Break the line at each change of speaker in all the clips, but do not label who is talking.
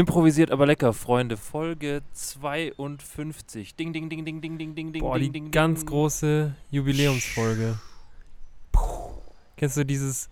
Improvisiert aber lecker, Freunde. Folge 52. Ding, ding, ding, ding, ding, ding, ding, ding,
Boah, die
ding, ding,
ganz
ding.
große Jubiläumsfolge. Kennst du dieses.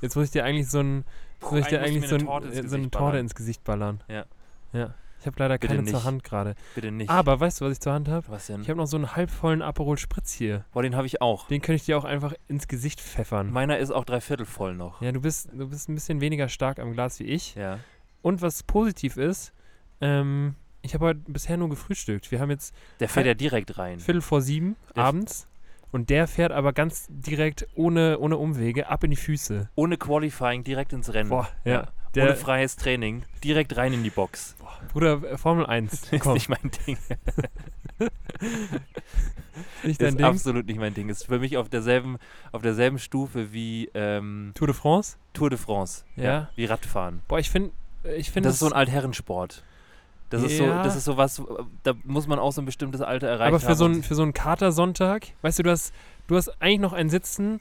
Jetzt muss ich dir eigentlich so ein. Muss ich dir
eigentlich
so,
eine Torte
ein,
ins
äh, so eine
Gesicht
Torte
ballern.
ins Gesicht ballern.
Ja.
Ja. Ich habe leider
Bitte
keine zur
nicht.
Hand gerade.
Bitte nicht.
Aber weißt du, was ich zur Hand habe?
Was denn?
Ich habe noch so einen halbvollen Aperol Spritz hier.
Boah, den habe ich auch.
Den könnte ich dir auch einfach ins Gesicht pfeffern.
Meiner ist auch dreiviertel voll noch.
Ja, du bist, du bist ein bisschen weniger stark am Glas wie ich.
Ja.
Und was positiv ist, ähm, ich habe heute bisher nur gefrühstückt. Wir haben jetzt
Der fährt ja direkt rein.
Viertel vor sieben
Der-
abends und der fährt aber ganz direkt ohne, ohne Umwege ab in die Füße.
Ohne Qualifying direkt ins Rennen.
Boah, ja.
Ohne
Der
freies Training. Direkt rein in die Box.
Bruder, äh, Formel 1.
Ist
Komm,
nicht mein Ding.
nicht dein
ist
Ding.
absolut nicht mein Ding. Ist für mich auf derselben, auf derselben Stufe wie ähm,
Tour de France?
Tour de France.
Ja.
Wie Radfahren.
Boah, ich finde, ich finde
Das ist so ein Altherrensport. Das ist so,
Ja.
das ist so was, da muss man auch so ein bestimmtes Alter erreichen.
aber für so, einen, für so einen Katersonntag, weißt du, du hast, du hast eigentlich noch einen Sitzen,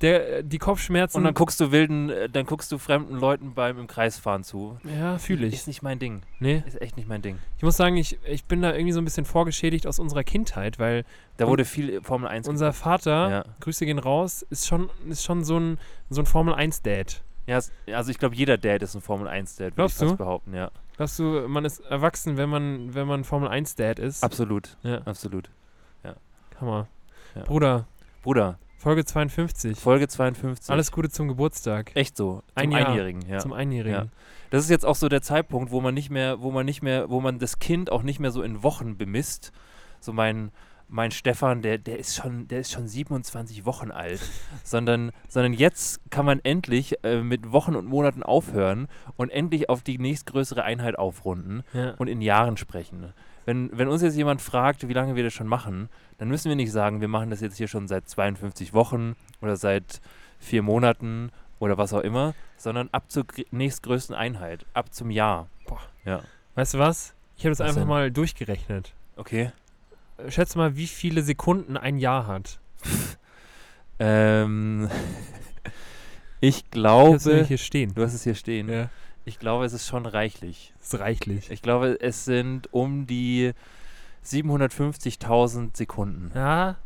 der, äh, die Kopfschmerzen.
und dann guckst du wilden, äh, dann guckst du fremden Leuten beim im Kreisfahren zu.
ja, fühle ich.
Ist nicht mein Ding.
Nee,
Ist echt nicht mein Ding.
ich muss sagen, ich, ich bin da irgendwie so ein bisschen vorgeschädigt aus unserer Kindheit, weil
Da wurde viel Formel 1
unser Vater,
Ja.
Grüße gehen raus, ist schon, ist schon so ein, so ein Formel 1-Dad.
Ja, also ich glaube, jeder Dad ist ein Formel 1 Dad, würde ich fast
du?
behaupten, ja.
Glaubst du, man ist erwachsen, wenn man, wenn man Formel 1-Dad ist?
Absolut,
Ja,
absolut.
Hammer.
Ja.
Bruder,
Bruder,
Folge 52.
Folge 52.
Alles Gute zum Geburtstag.
Echt so. Zum
Ein Jahr.
Einjährigen, ja.
Zum Einjährigen.
Das ist jetzt auch so der Zeitpunkt, wo man nicht mehr, wo man nicht mehr, wo man das Kind auch nicht mehr so in Wochen bemisst. So mein, mein Stefan, der, der ist schon, der ist schon 27 Wochen alt. sondern, sondern jetzt kann man endlich äh, mit Wochen und Monaten aufhören und endlich auf die nächstgrößere Einheit aufrunden
Ja.
und in Jahren sprechen. Wenn, wenn uns jetzt jemand fragt, wie lange wir das schon machen, dann müssen wir nicht sagen, wir machen das jetzt hier schon seit 52 Wochen oder seit vier Monaten oder was auch immer, sondern ab zur gr- nächstgrößten Einheit, ab zum Jahr.
Boah.
Ja.
Weißt du was? Ich habe das
Was
einfach
denn?
mal durchgerechnet.
Okay.
Schätze mal, wie viele Sekunden ein Jahr hat.
Ähm, ich
Ich
glaube,
nämlich hier stehen.
du hast es hier stehen.
Ja,
Ich glaube, es ist schon reichlich.
das ist reichlich.
Ich glaube, es sind um die 750.000 Sekunden.
Ja,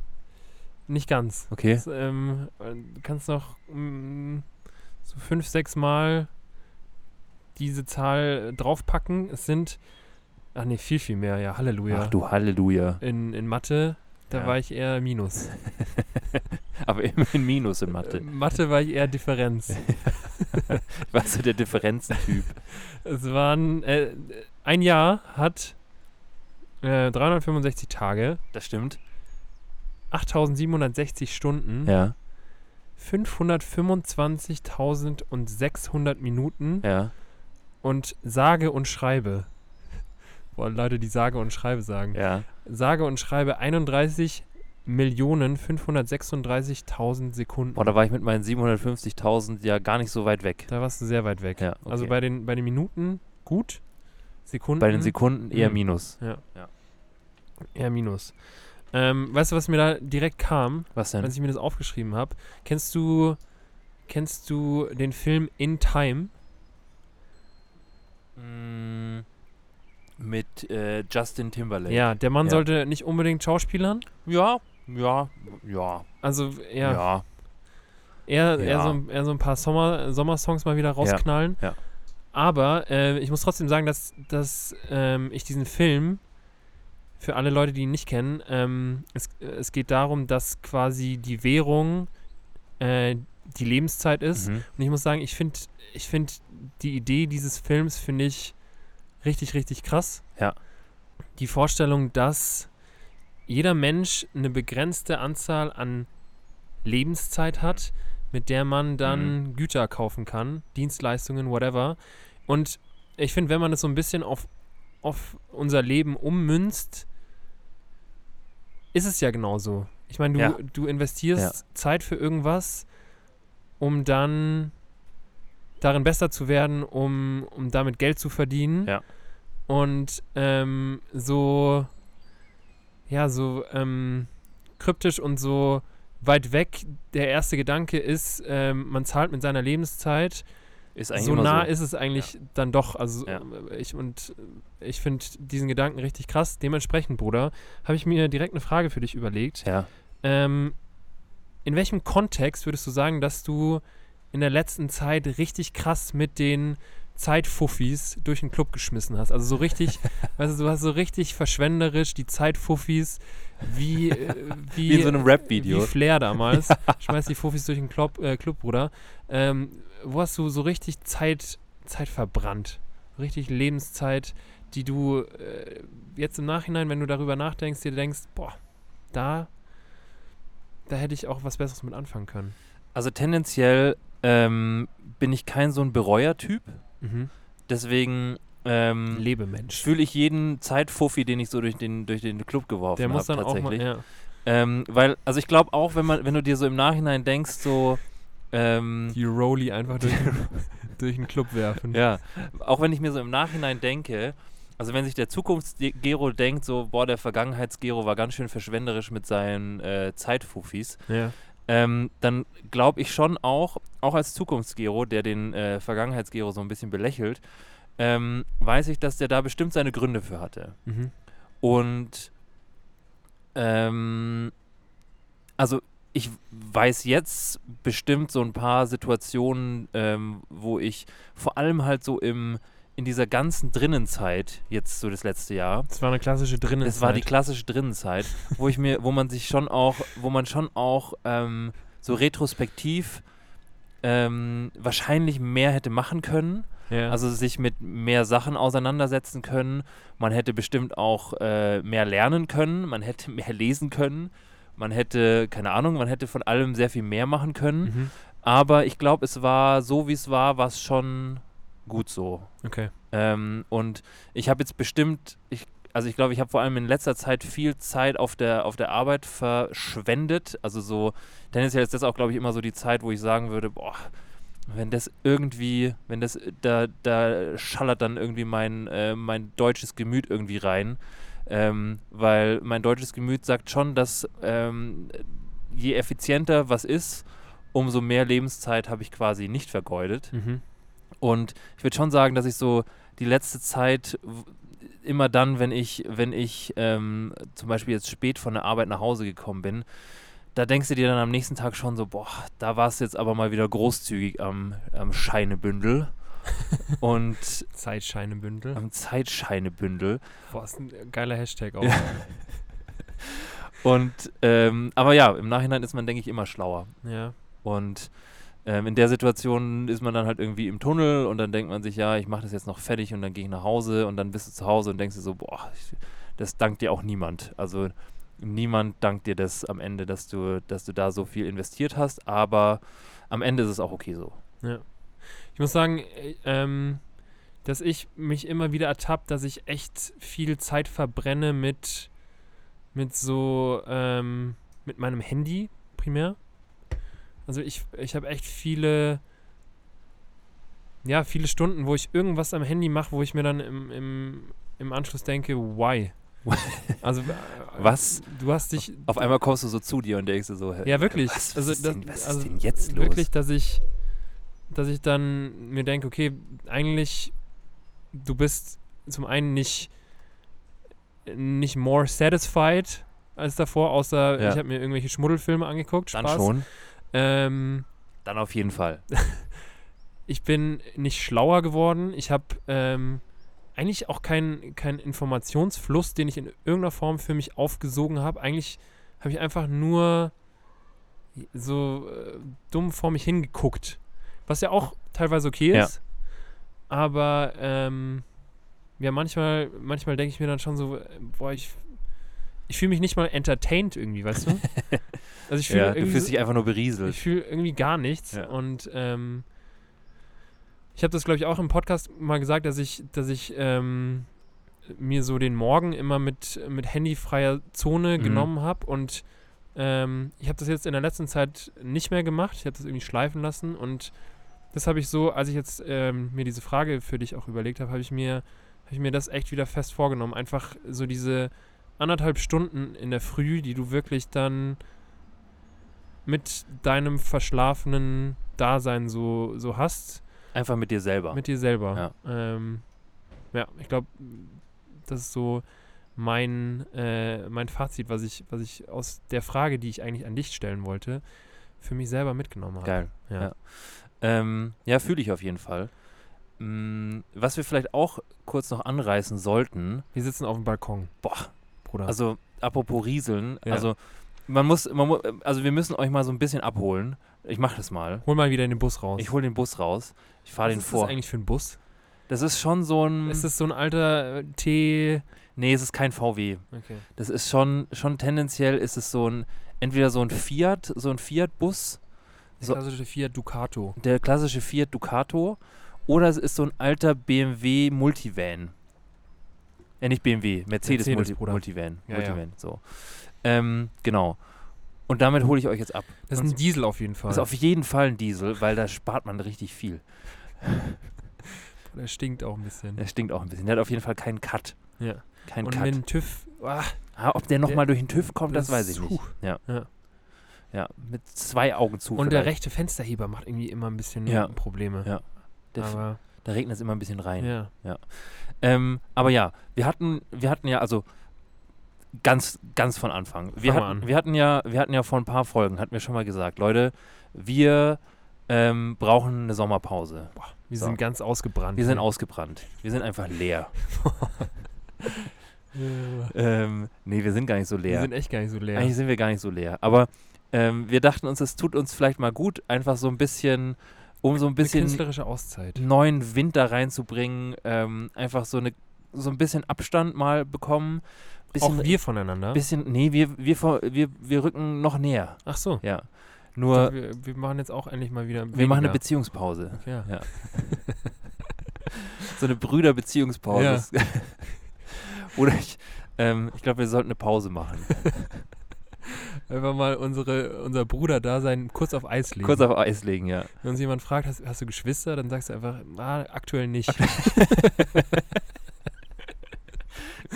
nicht ganz.
Okay.
Das, ähm, äh, du kannst noch mm, so fünf, sechs Mal diese Zahl draufpacken. Es sind, ach nee, viel, viel mehr. Ja, Halleluja.
Ach du Halleluja.
In, in Mathe, da
Ja.
war ich eher Minus.
Aber immerhin Minus in
Äh,
Mathe.
Mathe war ich eher Differenz.
Warst du der Differenzentyp?
Es waren, äh, ein Jahr hat äh, 365 Tage,
Das stimmt.
8760 Stunden,
Ja,
525.600 Minuten
ja.
und sage und schreibe. Boah, Leute, die sage und schreibe sagen.
Ja.
Sage und schreibe 31 Millionen 536.000 Sekunden.
Boah, da war ich mit meinen 750.000 ja gar nicht so weit weg.
da warst du sehr weit weg.
Ja,
Also
okay.
bei den, bei den Minuten gut, Sekunden
Bei den Sekunden eher
Mhm.
Minus.
eher Minus. Ähm, weißt du, was mir da direkt kam,
Was denn?
als ich mir das aufgeschrieben habe? Kennst du, kennst du den Film In Time?
Mm, mit äh, Justin Timberlake.
Ja, der Mann
Ja.
sollte nicht unbedingt Schauspielern.
Ja, ja, ja,
Also
ja.
ja, eher, eher,
Ja.
so, ein- eher so ein paar Sommer, Sommersongs mal wieder rausknallen.
ja.
Aber äh, ich muss trotzdem sagen, dass, dass ähm, ich diesen Film, für alle Leute, die ihn nicht kennen, ähm, es, es geht darum, dass quasi die Währung äh, die Lebenszeit ist.
Mhm.
Und ich muss sagen, ich finde ich find die Idee dieses Films, finde ich richtig, richtig krass.
Ja.
Die Vorstellung, dass jeder Mensch eine begrenzte Anzahl an Lebenszeit hat, mit der man dann Güter kaufen kann, Dienstleistungen, whatever. Und ich finde, wenn man das so ein bisschen auf auf unser Leben ummünzt, ist es ja genauso. Ich meine, du,
Ja.
du investierst
Ja.
Zeit für irgendwas, um dann darin besser zu werden, um, um damit Geld zu verdienen.
Ja.
Und ähm, so, ja, so ähm, kryptisch und so weit weg der erste Gedanke ist, ähm, man zahlt mit seiner Lebenszeit.
Ist eigentlich
So nah
so.
ist es eigentlich dann doch. Also
Ja.
äh, ich und äh, ich finde diesen Gedanken richtig krass. Dementsprechend, Bruder, habe ich mir direkt eine Frage für dich überlegt.
Ja.
Ähm, in welchem Kontext würdest du sagen, dass du in der letzten Zeit richtig krass mit den Zeitfuffis durch den Club geschmissen hast? Also so richtig, weißt du, du hast so richtig verschwenderisch die Zeitfuffis wie, äh, wie,
Wie in so einem Rap-Video.
wie Flair damals. Schmeiß die Fuffis durch den Club, äh, Club Bruder. Ähm, wo hast du so richtig Zeit, Zeit verbrannt? Richtig Lebenszeit, die du äh, jetzt im Nachhinein, wenn du darüber nachdenkst, dir denkst, boah, da, da hätte ich auch was Besseres mit anfangen können.
Also tendenziell ähm, bin ich kein so ein Bereuer-Typ.
Mhm.
Deswegen ähm,
Lebemensch.
fühle ich jeden Zeitfuffi, den ich so durch den, durch den Club geworfen
Der
habe,
auch mal,
tatsächlich.
ja.
ähm, weil, also ich glaube auch, wenn man, wenn du dir so im Nachhinein denkst, so ähm,
die Rolli einfach durch, durch den Club werfen.
Ja, auch wenn ich mir so im Nachhinein denke, also wenn sich der Zukunftsgero denkt, so, boah, der Vergangenheitsgero war ganz schön verschwenderisch mit seinen äh, Zeitfuffis,
Ja.
Ähm, dann glaube ich schon auch, auch als Zukunftsgero, der den äh, Vergangenheitsgero so ein bisschen belächelt, ähm, weiß ich, dass der da bestimmt seine Gründe für hatte.
Mhm.
Und ähm, also ich weiß jetzt bestimmt so ein paar Situationen, ähm, wo ich vor allem halt so im in dieser ganzen Drinnenzeit, jetzt so das letzte Jahr,
Das war eine klassische drinnen.
das war die klassische Drinnenzeit, wo ich mir, wo man sich schon auch, wo man schon auch ähm, so retrospektiv ähm, wahrscheinlich mehr hätte machen können.
ja.
Also sich mit mehr Sachen auseinandersetzen können. Man hätte bestimmt auch äh, mehr lernen können. Man hätte mehr lesen können. Man hätte, keine Ahnung, man hätte von allem sehr viel mehr machen können.
mhm.
Aber ich glaube, es war so, wie es war, es schon gut so.
Okay.
Ähm, und ich habe jetzt bestimmt, ich, also ich glaube, ich habe vor allem in letzter Zeit viel Zeit auf der, auf der Arbeit verschwendet. Also so, tendenziell ist das auch, glaube ich, immer so die Zeit, wo ich sagen würde, boah, wenn das irgendwie, wenn das, da, da schallert dann irgendwie mein, äh, mein deutsches Gemüt irgendwie rein. Ähm, weil mein deutsches Gemüt sagt schon, dass ähm, je effizienter was ist, umso mehr Lebenszeit habe ich quasi nicht vergeudet.
Mhm.
Und ich würde schon sagen, dass ich so die letzte Zeit immer dann, wenn ich, wenn ich ähm, zum Beispiel jetzt spät von der Arbeit nach Hause gekommen bin, da denkst du dir dann am nächsten Tag schon so, boah, da war es jetzt aber mal wieder großzügig am, am Scheinebündel und
Zeitscheinebündel.
am Zeitscheinebündel.
Boah, ist ein geiler Hashtag auch.
Ja. Und ähm, aber ja, im Nachhinein ist man, denke ich, immer schlauer.
ja.
Und ähm, in der Situation ist man dann halt irgendwie im Tunnel und dann denkt man sich, ja, ich mache das jetzt noch fertig und dann gehe ich nach Hause und dann bist du zu Hause und denkst dir so, boah, ich, das dankt dir auch niemand. Also niemand dankt dir das am Ende, dass du, dass du da so viel investiert hast, aber am Ende ist es auch okay so.
Ich muss sagen, äh, ähm, dass ich mich immer wieder ertappt, dass ich echt viel Zeit verbrenne mit, mit so, ähm, mit meinem Handy primär. Also ich, ich habe echt viele, ja, viele Stunden, wo ich irgendwas am Handy mache, wo ich mir dann im, im, im Anschluss denke, why? Also,
Was?
Du hast dich,
Auf einmal kommst du so zu dir und denkst dir so, hä,
ja, wirklich.
was, was,
also,
ist,
das,
denn, was
also
ist denn jetzt los?
Wirklich, dass ich, dass ich dann mir denke, okay, eigentlich, du bist zum einen nicht, nicht more satisfied als davor, außer
Ja.
ich habe mir irgendwelche Schmuddelfilme angeguckt.
Dann
Spaß.
schon.
Ähm,
Dann auf jeden Fall.
ich bin nicht schlauer geworden. Ich habe ähm, eigentlich auch keinen keinen Informationsfluss, den ich in irgendeiner Form für mich aufgesogen habe. Eigentlich habe ich einfach nur so äh, dumm vor mich hingeguckt. Was ja auch teilweise okay
Ja.
ist. Aber ähm, ja, manchmal, manchmal denke ich mir dann schon so, äh, boah, ich, ich fühle mich nicht mal entertained irgendwie, weißt du? Also ich fühle
Ja, du fühlst dich einfach nur berieselt.
ich fühle irgendwie gar nichts.
Ja.
Und ähm, ich habe das, glaube ich, auch im Podcast mal gesagt, dass ich, dass ich ähm, mir so den Morgen immer mit, mit handyfreier Zone
Mhm.
genommen habe und ähm, ich habe das jetzt in der letzten Zeit nicht mehr gemacht. Ich habe das irgendwie schleifen lassen und das habe ich so, als ich jetzt ähm, mir diese Frage für dich auch überlegt habe, habe ich mir, habe ich mir das echt wieder fest vorgenommen. Einfach so diese anderthalb Stunden in der Früh, die du wirklich dann mit deinem verschlafenen Dasein so, so hast,
Einfach mit dir selber.
mit dir selber. Ja, ähm, ja ich glaube, das ist so mein, äh, mein Fazit, was ich, was ich aus der Frage, die ich eigentlich an dich stellen wollte, für mich selber mitgenommen habe.
Geil.
Ja.
Ja, ähm, ja fühle ich auf jeden Fall. Mm, was wir vielleicht auch kurz noch anreißen sollten,
Wir sitzen auf dem Balkon,
boah,
Bruder.
also apropos Rieseln,
Ja.
also man muss, man mu also wir müssen euch mal so ein bisschen abholen. Ich mache das mal.
Hol mal wieder den Bus raus.
Ich hole den Bus raus. Ich fahre
Was
den
ist
vor.
das eigentlich für ein Bus?
Das ist schon so ein.
Ist das so ein alter äh, T...
nee, es ist kein VW.
Okay.
Das ist schon, schon tendenziell ist es so ein, entweder so ein Fiat, so ein Fiat-Bus,
Der
So-
klassische Fiat Ducato.
der klassische Fiat Ducato, oder es ist so ein alter BMW Multivan. Ja, nicht BMW, Mercedes,
Mercedes,
Multi. Multivan.
Ja,
Multivan, so. Ähm, genau. Und damit hole ich euch jetzt ab.
Das ist ein Diesel auf jeden Fall.
Das ist auf jeden Fall ein Diesel, weil da spart man richtig viel.
Der stinkt auch ein bisschen.
Der stinkt auch ein bisschen. Der hat auf jeden Fall keinen Cut.
Ja.
Keinen
Und
Cut.
mit dem TÜV... Ah,
Ah, ob der nochmal
der-
durch den TÜV kommt, das,
das-
weiß ich nicht.
puh.
Ja.
Ja.
Ja, mit zwei Augen zu.
und der
vielleicht.
rechte Fensterheber macht irgendwie immer ein bisschen
Ja.
Probleme.
Ja. Der,
Aber,
da regnet es immer ein bisschen rein.
ja.
Ähm, aber ja, wir hatten, wir hatten ja, also ganz, ganz von Anfang. Wir hatten,
an.
wir hatten ja, wir hatten ja vor ein paar Folgen, hatten wir schon mal gesagt, Leute, wir ähm, brauchen eine Sommerpause.
Wir
So.
sind ganz ausgebrannt.
Wir sind ausgebrannt. Wir sind einfach leer. Ähm, nee, wir sind gar nicht so
Wir
leer.
sind echt gar nicht so leer.
Eigentlich sind wir gar nicht so leer. Aber ähm, wir dachten uns, es tut uns vielleicht mal gut, einfach so ein bisschen, um so ein bisschen
künstlerische Auszeit.
neuen Wind da reinzubringen, ähm, einfach so eine so ein bisschen Abstand mal bekommen. Bisschen,
Auch wir voneinander.
bisschen, nee, wir, wir, wir, wir rücken noch näher.
Ach so.
Ja. Nur,
wir, wir machen jetzt auch endlich mal wieder.
wir machen eine
weniger.
Beziehungspause.
Ja.
Ja. So eine Brüderbeziehungspause.
Ja.
Oder ich, ähm, ich glaube, wir sollten eine Pause machen.
Einfach mal unsere, unser Bruder da sein kurz auf Eis legen.
Kurz auf Eis legen, ja.
Wenn uns jemand fragt, hast, hast du Geschwister, dann sagst du einfach, ah, aktuell nicht.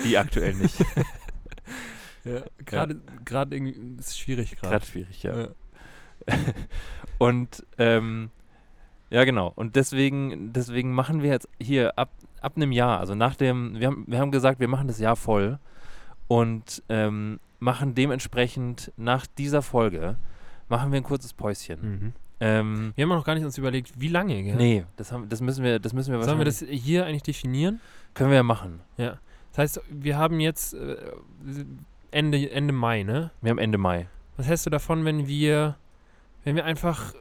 Die aktuell nicht.
ja, gerade gerade irgendwie ist es schwierig gerade.
Gerade schwierig, ja.
Ja.
Und ähm, ja, genau. Und deswegen, deswegen machen wir jetzt hier ab, ab einem Jahr, also nach dem, wir haben, wir haben gesagt, wir machen das Jahr voll und ähm, machen dementsprechend nach dieser Folge, machen wir ein kurzes Päuschen.
Mhm.
Ähm,
Wir haben noch gar nicht uns überlegt, wie lange. Gell?
Nee, das, haben, das müssen wir, das müssen wir
Sollen wir das hier eigentlich definieren?
können wir ja machen.
Ja. Das heißt, wir haben jetzt äh, Ende, Ende Mai, ne?
Wir haben Ende Mai.
Was hältst du davon, wenn wir, wenn wir einfach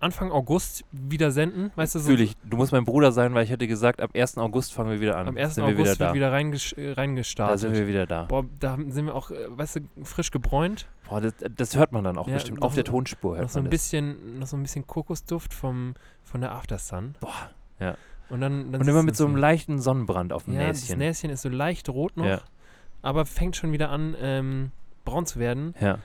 Anfang August wieder senden? Weißt du, so
Fühle ich. Du musst mein Bruder sein, weil ich hätte gesagt, ab 1. August fangen wir wieder an.
am 1.
sind wir
August
wieder da.
wird wieder reinges äh,
da
reingestartet.
sind wir wieder da.
Boah, da sind wir auch, äh, weißt du, frisch gebräunt.
Boah, das, das hört man dann auch
Ja,
bestimmt. Auf der
so-
Tonspur hört
Noch so
man
ein
das.
bisschen, noch so ein bisschen Kokosduft vom, von der Aftersun.
Boah, ja.
Und dann, dann
Und immer mit so einem leichten Sonnenbrand auf dem
ja, das
Näschen.
Näschen ist so leicht rot noch,
Ja.
aber fängt schon wieder an, ähm, braun zu werden.
Ja.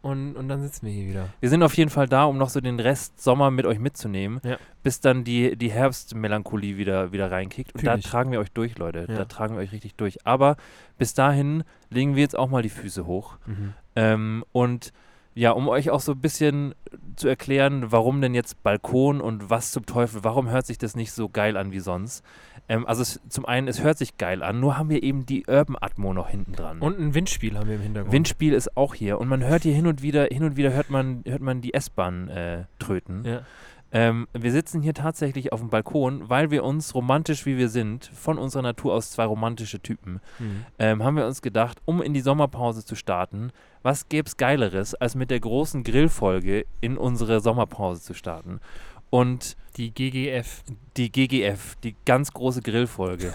Und, und dann sitzen wir hier wieder.
Wir sind auf jeden Fall da, um noch so den Rest Sommer mit euch mitzunehmen,
Ja.
bis dann die, die Herbstmelancholie wieder, wieder reinkickt. Und
Fühl
da
ich.
tragen wir euch durch, Leute.
Ja.
Da tragen wir euch richtig durch. Aber bis dahin legen wir jetzt auch mal die Füße hoch.
Mhm.
Ähm, und ja, um euch auch so ein bisschen zu erklären, warum denn jetzt Balkon und was zum Teufel, warum hört sich das nicht so geil an wie sonst? Ähm, also es, zum einen, es hört sich geil an, nur haben wir eben die Urban Atmo noch hinten dran.
Und ein Windspiel haben wir im Hintergrund.
Windspiel ist auch hier und man hört hier hin und wieder, hin und wieder hört man, hört man die S-Bahn äh, tröten.
Ja.
Ähm, wir sitzen hier tatsächlich auf dem Balkon, weil wir uns, romantisch wie wir sind, von unserer Natur aus zwei romantische Typen,
Mhm.
ähm, haben wir uns gedacht, um in die Sommerpause zu starten, was gäbe es Geileres, als mit der großen Grillfolge in unsere Sommerpause zu starten. Und
Die GGF.
die GGF, die ganz große Grillfolge.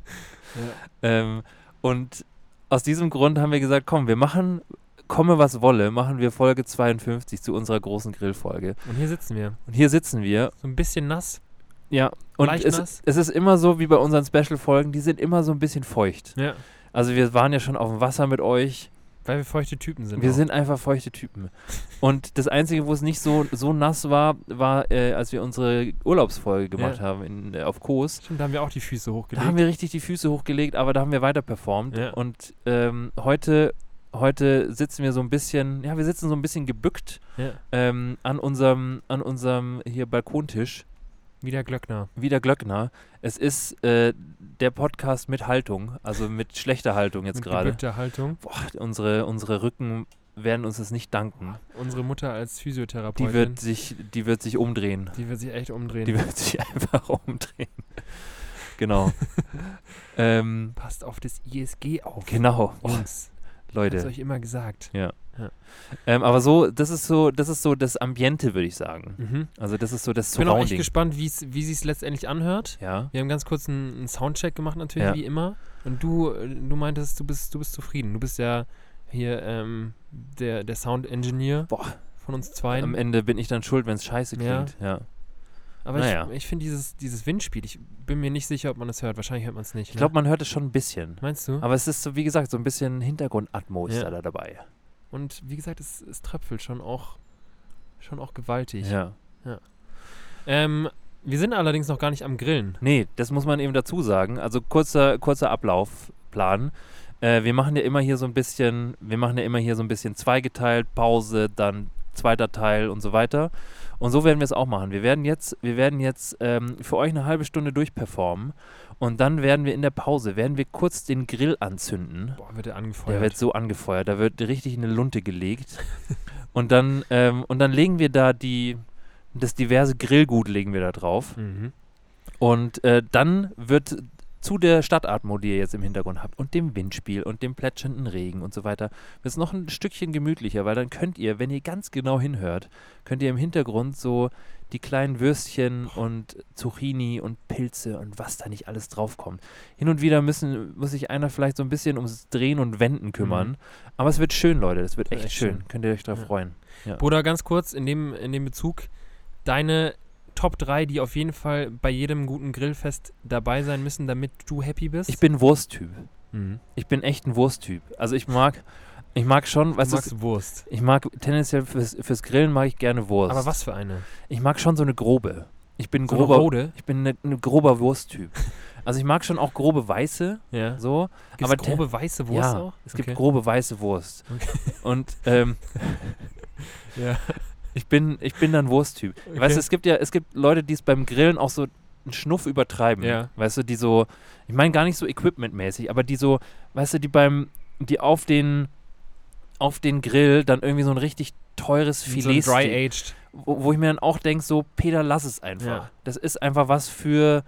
ähm, und aus diesem Grund haben wir gesagt, komm, wir machen, komme was wolle, machen wir Folge 52 zu unserer großen Grillfolge.
Und hier sitzen wir.
Und hier sitzen wir
So ein bisschen nass.
Ja, und es,
nass.
es ist immer so wie bei unseren Special-Folgen, die sind immer so ein bisschen feucht.
Ja.
Also wir waren ja schon auf dem Wasser mit euch.
Weil wir feuchte Typen sind.
Wir
auch.
sind einfach feuchte Typen. Und das Einzige, wo es nicht so, so nass war, war, äh, als wir unsere Urlaubsfolge gemacht
Ja.
haben in, äh, auf Kos.
Stimmt, da haben wir auch die Füße
Da
hochgelegt.
haben wir richtig die Füße hochgelegt, aber da haben wir weiter performt.
Ja.
Und ähm, heute, heute sitzen wir so ein bisschen, ja, wir sitzen so ein bisschen gebückt
ja.
ähm, an unserem, an unserem hier Balkontisch.
Wieder Glöckner.
Wieder Glöckner. Es ist äh, der Podcast mit Haltung, also mit schlechter Haltung jetzt
Mit
gerade.
gebückter Haltung.
Boah, unsere, unsere Rücken werden uns das nicht danken.
Unsere Mutter als Physiotherapeutin.
Die wird sich, die wird sich umdrehen.
die wird sich echt umdrehen.
Die wird sich einfach umdrehen. genau. ähm,
Passt auf das ISG auf.
genau.
Jungs,
Leute.
hab's euch immer gesagt.
Ähm, aber so, das ist so, das ist so das Ambiente, würde ich sagen.
Mhm.
Also das ist so das
Ich bin auch echt
Surrounding.
gespannt, wie sie es letztendlich anhört.
Ja.
Wir haben ganz kurz einen, einen Soundcheck gemacht, natürlich,
Ja.
wie immer. Und du, äh, du meintest, du bist, du bist zufrieden. Du bist ja hier ähm, der, der Sound-Engineer
Boah.
von uns zwei.
Am Ende bin ich dann schuld, wenn es scheiße
Ja.
klingt. Ja.
Aber
naja.
ich, ich finde dieses, dieses Windspiel, ich bin mir nicht sicher, ob man das hört. Wahrscheinlich hört man es nicht.
Ich
ne?
glaube, man hört es schon ein bisschen.
Meinst du?
Aber es ist so, wie gesagt, so ein bisschen Hintergrundatmo ist
Ja.
da dabei.
Und wie gesagt, es, es tröpfelt schon auch, schon auch gewaltig.
Ja.
Ähm, wir sind allerdings noch gar nicht am Grillen.
Nee, das muss man eben dazu sagen. Also kurzer, kurzer Ablaufplan. Äh, wir machen ja immer hier so ein bisschen, wir machen ja immer hier so ein bisschen zweigeteilt, Pause, dann zweiter Teil und so weiter. Und so werden wir es auch machen. Wir werden jetzt, wir werden jetzt ähm, für euch eine halbe Stunde durchperformen und dann werden wir in der Pause, werden wir kurz den Grill anzünden.
Boah, wird der
Der
angefeuert.
wird so angefeuert, da wird richtig eine Lunte gelegt. und dann, ähm, und dann legen wir da die, das diverse Grillgut legen wir da drauf.
mhm.
Und äh, dann wird zu der Stadtatmo, die ihr jetzt im Hintergrund habt, und dem Windspiel und dem plätschernden Regen und so weiter, wird es noch ein Stückchen gemütlicher, weil dann könnt ihr, wenn ihr ganz genau hinhört, könnt ihr im Hintergrund so die kleinen Würstchen und Zucchini und Pilze und was da nicht alles draufkommt. Hin und wieder müssen, muss sich einer vielleicht so ein bisschen ums Drehen und Wenden kümmern.
Mhm.
Aber es wird schön, Leute. Es wird echt,
echt
schön.
schön.
Könnt ihr euch darauf
Ja.
freuen.
Bruder, ganz kurz in dem, in dem Bezug, deine Top 3, die auf jeden Fall bei jedem guten Grillfest dabei sein müssen, damit du happy bist?
Ich bin Wursttyp.
Mhm.
Ich bin echt ein Wursttyp. Also ich mag, ich mag schon,
Du
weißt du,
magst Wurst.
Ich mag tendenziell fürs, fürs Grillen mag ich gerne Wurst.
Aber was für eine?
Ich mag schon so eine grobe. Ich bin ein
So
grober,
Rode?
ich bin eine, eine grober Wursttyp. also ich mag schon auch grobe weiße,
Ja.
so.
Gibt's
aber
grobe weiße Wurst
ja,
auch?
es gibt
Okay.
grobe weiße Wurst.
Okay.
Und ähm,
Ja.
Ich bin, ich bin dann Wursttyp.
Okay.
Weißt du, es gibt ja, es gibt Leute, die es beim Grillen auch so einen Schnuff übertreiben.
Ja.
Weißt du, die so, ich meine gar nicht so equipmentmäßig, aber die so, weißt du, die beim, die auf den, auf den Grill dann irgendwie so ein richtig teures
so ein
Filet
Dry-Aged.
wo, wo ich mir dann auch denke, so, Peter, lass es einfach.
Ja.
Das ist einfach was für,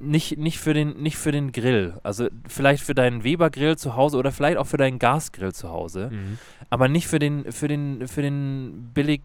nicht, nicht, für den, nicht für den Grill. Also vielleicht für deinen Weber-Grill zu Hause oder vielleicht auch für deinen Gasgrill zu Hause,
Mhm.
aber nicht für den, für den, für den billig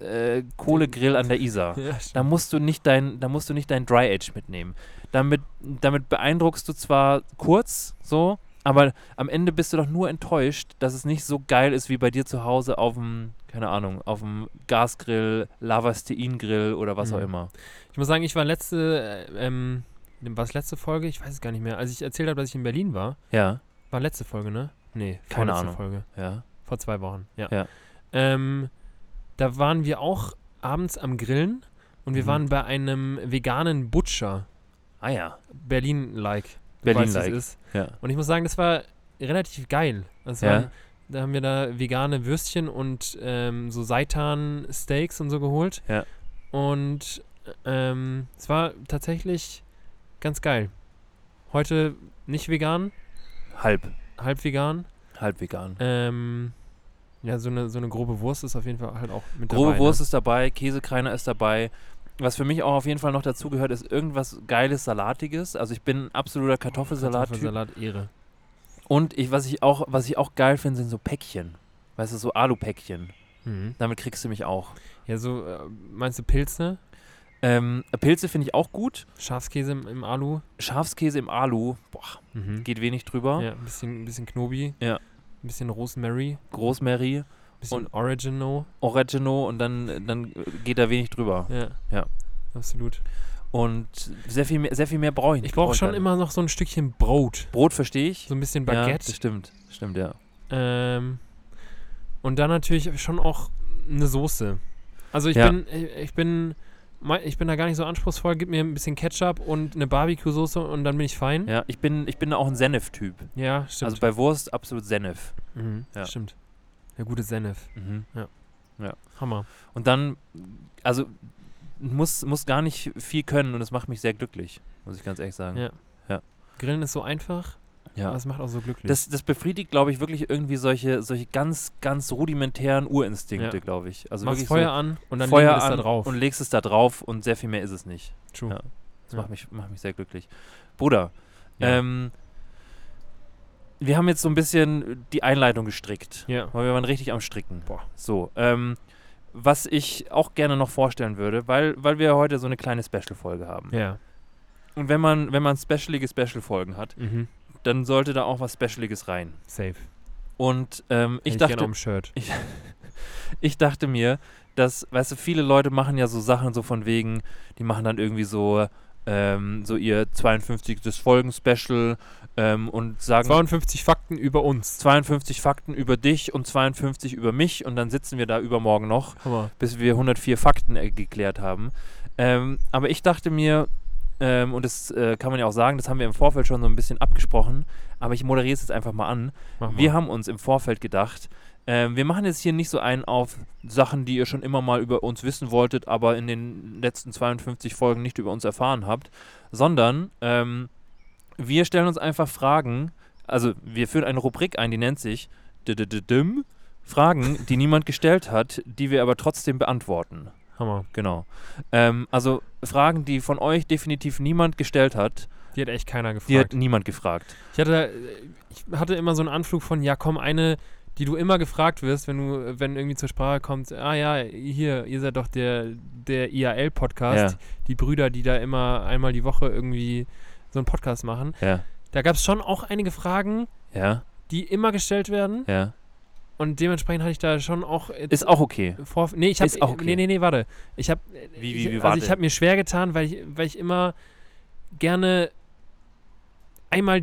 äh, Kohlegrill an der Isar.
Ja,
Da musst du nicht dein, da musst du nicht dein Dry Age mitnehmen. Damit, damit beeindruckst du zwar kurz so, aber am Ende bist du doch nur enttäuscht, dass es nicht so geil ist wie bei dir zu Hause auf dem, keine Ahnung, auf dem Gasgrill, Lavastein-Grill oder was auch
Mhm.
immer.
Ich muss sagen, ich war letzte, äh, ähm, war es letzte Folge? Ich weiß es gar nicht mehr. Als ich erzählt habe, dass ich in Berlin war,
Ja,
war letzte Folge, ne? Nee,
Keine Ahnung.
Folge.
ja.
Vor zwei Wochen, ja.
Ja.
Ähm, da waren wir auch abends am Grillen und wir
Mhm.
waren bei einem veganen Butcher.
Ah ja,
Berlin-like.
Berlin-like.
ist.
ja.
Und ich muss sagen, das war relativ geil. Das
Ja.
waren, da haben wir da vegane Würstchen und ähm, so Seitan-Steaks und so geholt.
Ja.
Und ähm, es war tatsächlich ganz geil. Heute nicht vegan,
Halb,
halb vegan.
halb vegan.
Ähm, ja, so eine, so eine grobe Wurst ist auf jeden Fall halt auch mit
Grobe
dabei.
Wurst
ne?
ist dabei, Käsekreiner ist dabei. Was für mich auch auf jeden Fall noch dazu gehört, ist irgendwas Geiles, Salatiges. Also ich bin ein absoluter Kartoffelsalat-Typ.
Kartoffelsalat Ehre.
Und ich, was, ich auch, was ich auch geil finde, sind so Päckchen. Weißt du, so Alu-Päckchen.
Mhm.
Damit kriegst du mich auch.
Ja, so, äh, meinst du Pilze?
Ähm, Pilze finde ich auch gut.
Schafskäse im, im Alu?
Schafskäse im Alu, boah,
Mhm.
geht wenig drüber.
Ja, ein bisschen, ein bisschen Knobi.
Ja.
Ein bisschen Rosemary.
Rosemary,
bisschen
Und-
Oregano.
Oregano und dann, dann geht da wenig drüber.
Ja.
Ja.
Absolut.
Und sehr viel mehr, sehr viel mehr brauche ich nicht.
Ich brauche
Brauch
schon immer noch so ein Stückchen Brot.
Brot verstehe ich.
So ein bisschen
Ja,
Baguette.
das stimmt. Stimmt, ja.
Ähm, und dann natürlich schon auch eine Soße. Also ich
Ja.
bin, ich bin, ich bin da gar nicht so anspruchsvoll. Gib mir ein bisschen Ketchup und eine Barbecue-Soße und dann bin ich fein.
Ja, ich bin, ich bin auch ein Senf-Typ.
Ja, stimmt.
Also bei Wurst absolut Senf.
mhm,
ja.
Stimmt. Der gute Senf.
Mhm.
Hammer.
Und dann, also muss, muss gar nicht viel können und es macht mich sehr glücklich, muss ich ganz ehrlich sagen.
Ja.
Ja.
Grillen ist so einfach,
Ja.
aber es macht auch so glücklich.
Das, das befriedigt, glaube ich, wirklich irgendwie solche, solche ganz, ganz rudimentären Urinstinkte,
Ja.
glaube ich. Also
Machst Feuer
so
an und dann
Feuer
das
an
da drauf.
und legst es da drauf und sehr viel mehr ist es nicht.
True.
Ja. Das
Ja.
macht, mich, macht mich sehr glücklich. Bruder,
Ja.
ähm, wir haben jetzt so ein bisschen die Einleitung gestrickt,
ja.
weil wir waren richtig am Stricken.
Boah.
So, ähm, was ich auch gerne noch vorstellen würde, weil, weil wir heute so eine kleine Special-Folge haben.
Ja.
Und wenn man, wenn man specialige Special-Folgen hat,
Mhm.
dann sollte da auch was Specialiges rein.
Safe.
Und ähm, ich,
Hätte
dachte,
Shirt.
ich dachte mir, dass, weißt du, viele Leute machen ja so Sachen so von wegen, die machen dann irgendwie so, ähm, so ihr 52. Folgen-Special ähm, und sagen
52 Fakten über uns.
52 Fakten über dich und 52 über mich und dann sitzen wir da übermorgen noch,
Hammer.
bis wir 104 Fakten äh, geklärt haben. Ähm, aber ich dachte mir, ähm, und das äh, kann man ja auch sagen, das haben wir im Vorfeld schon so ein bisschen abgesprochen, aber ich moderiere es jetzt einfach mal an.
Mach mal.
Wir haben uns im Vorfeld gedacht, ähm, wir machen jetzt hier nicht so einen auf Sachen, die ihr schon immer mal über uns wissen wolltet, aber in den letzten 52 Folgen nicht über uns erfahren habt, sondern ähm, wir stellen uns einfach Fragen, also wir führen eine Rubrik ein, die nennt sich Fragen, die niemand gestellt hat, die wir aber trotzdem beantworten.
Hammer.
Genau. Ähm, also Fragen, die von euch definitiv niemand gestellt hat,
Die hat echt keiner
die hat
gefragt.
niemand gefragt.
Ich hatte, ich hatte immer so einen Anflug von, ja komm, eine, die du immer gefragt wirst, wenn du, wenn irgendwie zur Sprache kommt, ah ja, hier, ihr seid doch der, der IAL-Podcast,
Ja.
die Brüder, die da immer einmal die Woche irgendwie so einen Podcast machen.
Ja,
Da gab es schon auch einige Fragen,
ja,
die immer gestellt werden
ja.
und dementsprechend hatte ich da schon auch
Ist auch okay.
vor, nee, ich habe
Ist auch okay.
nee, nee, nee, warte. Ich habe
Wie- wie- wie,
also ich habe mir schwer getan, weil ich weil ich immer gerne einmal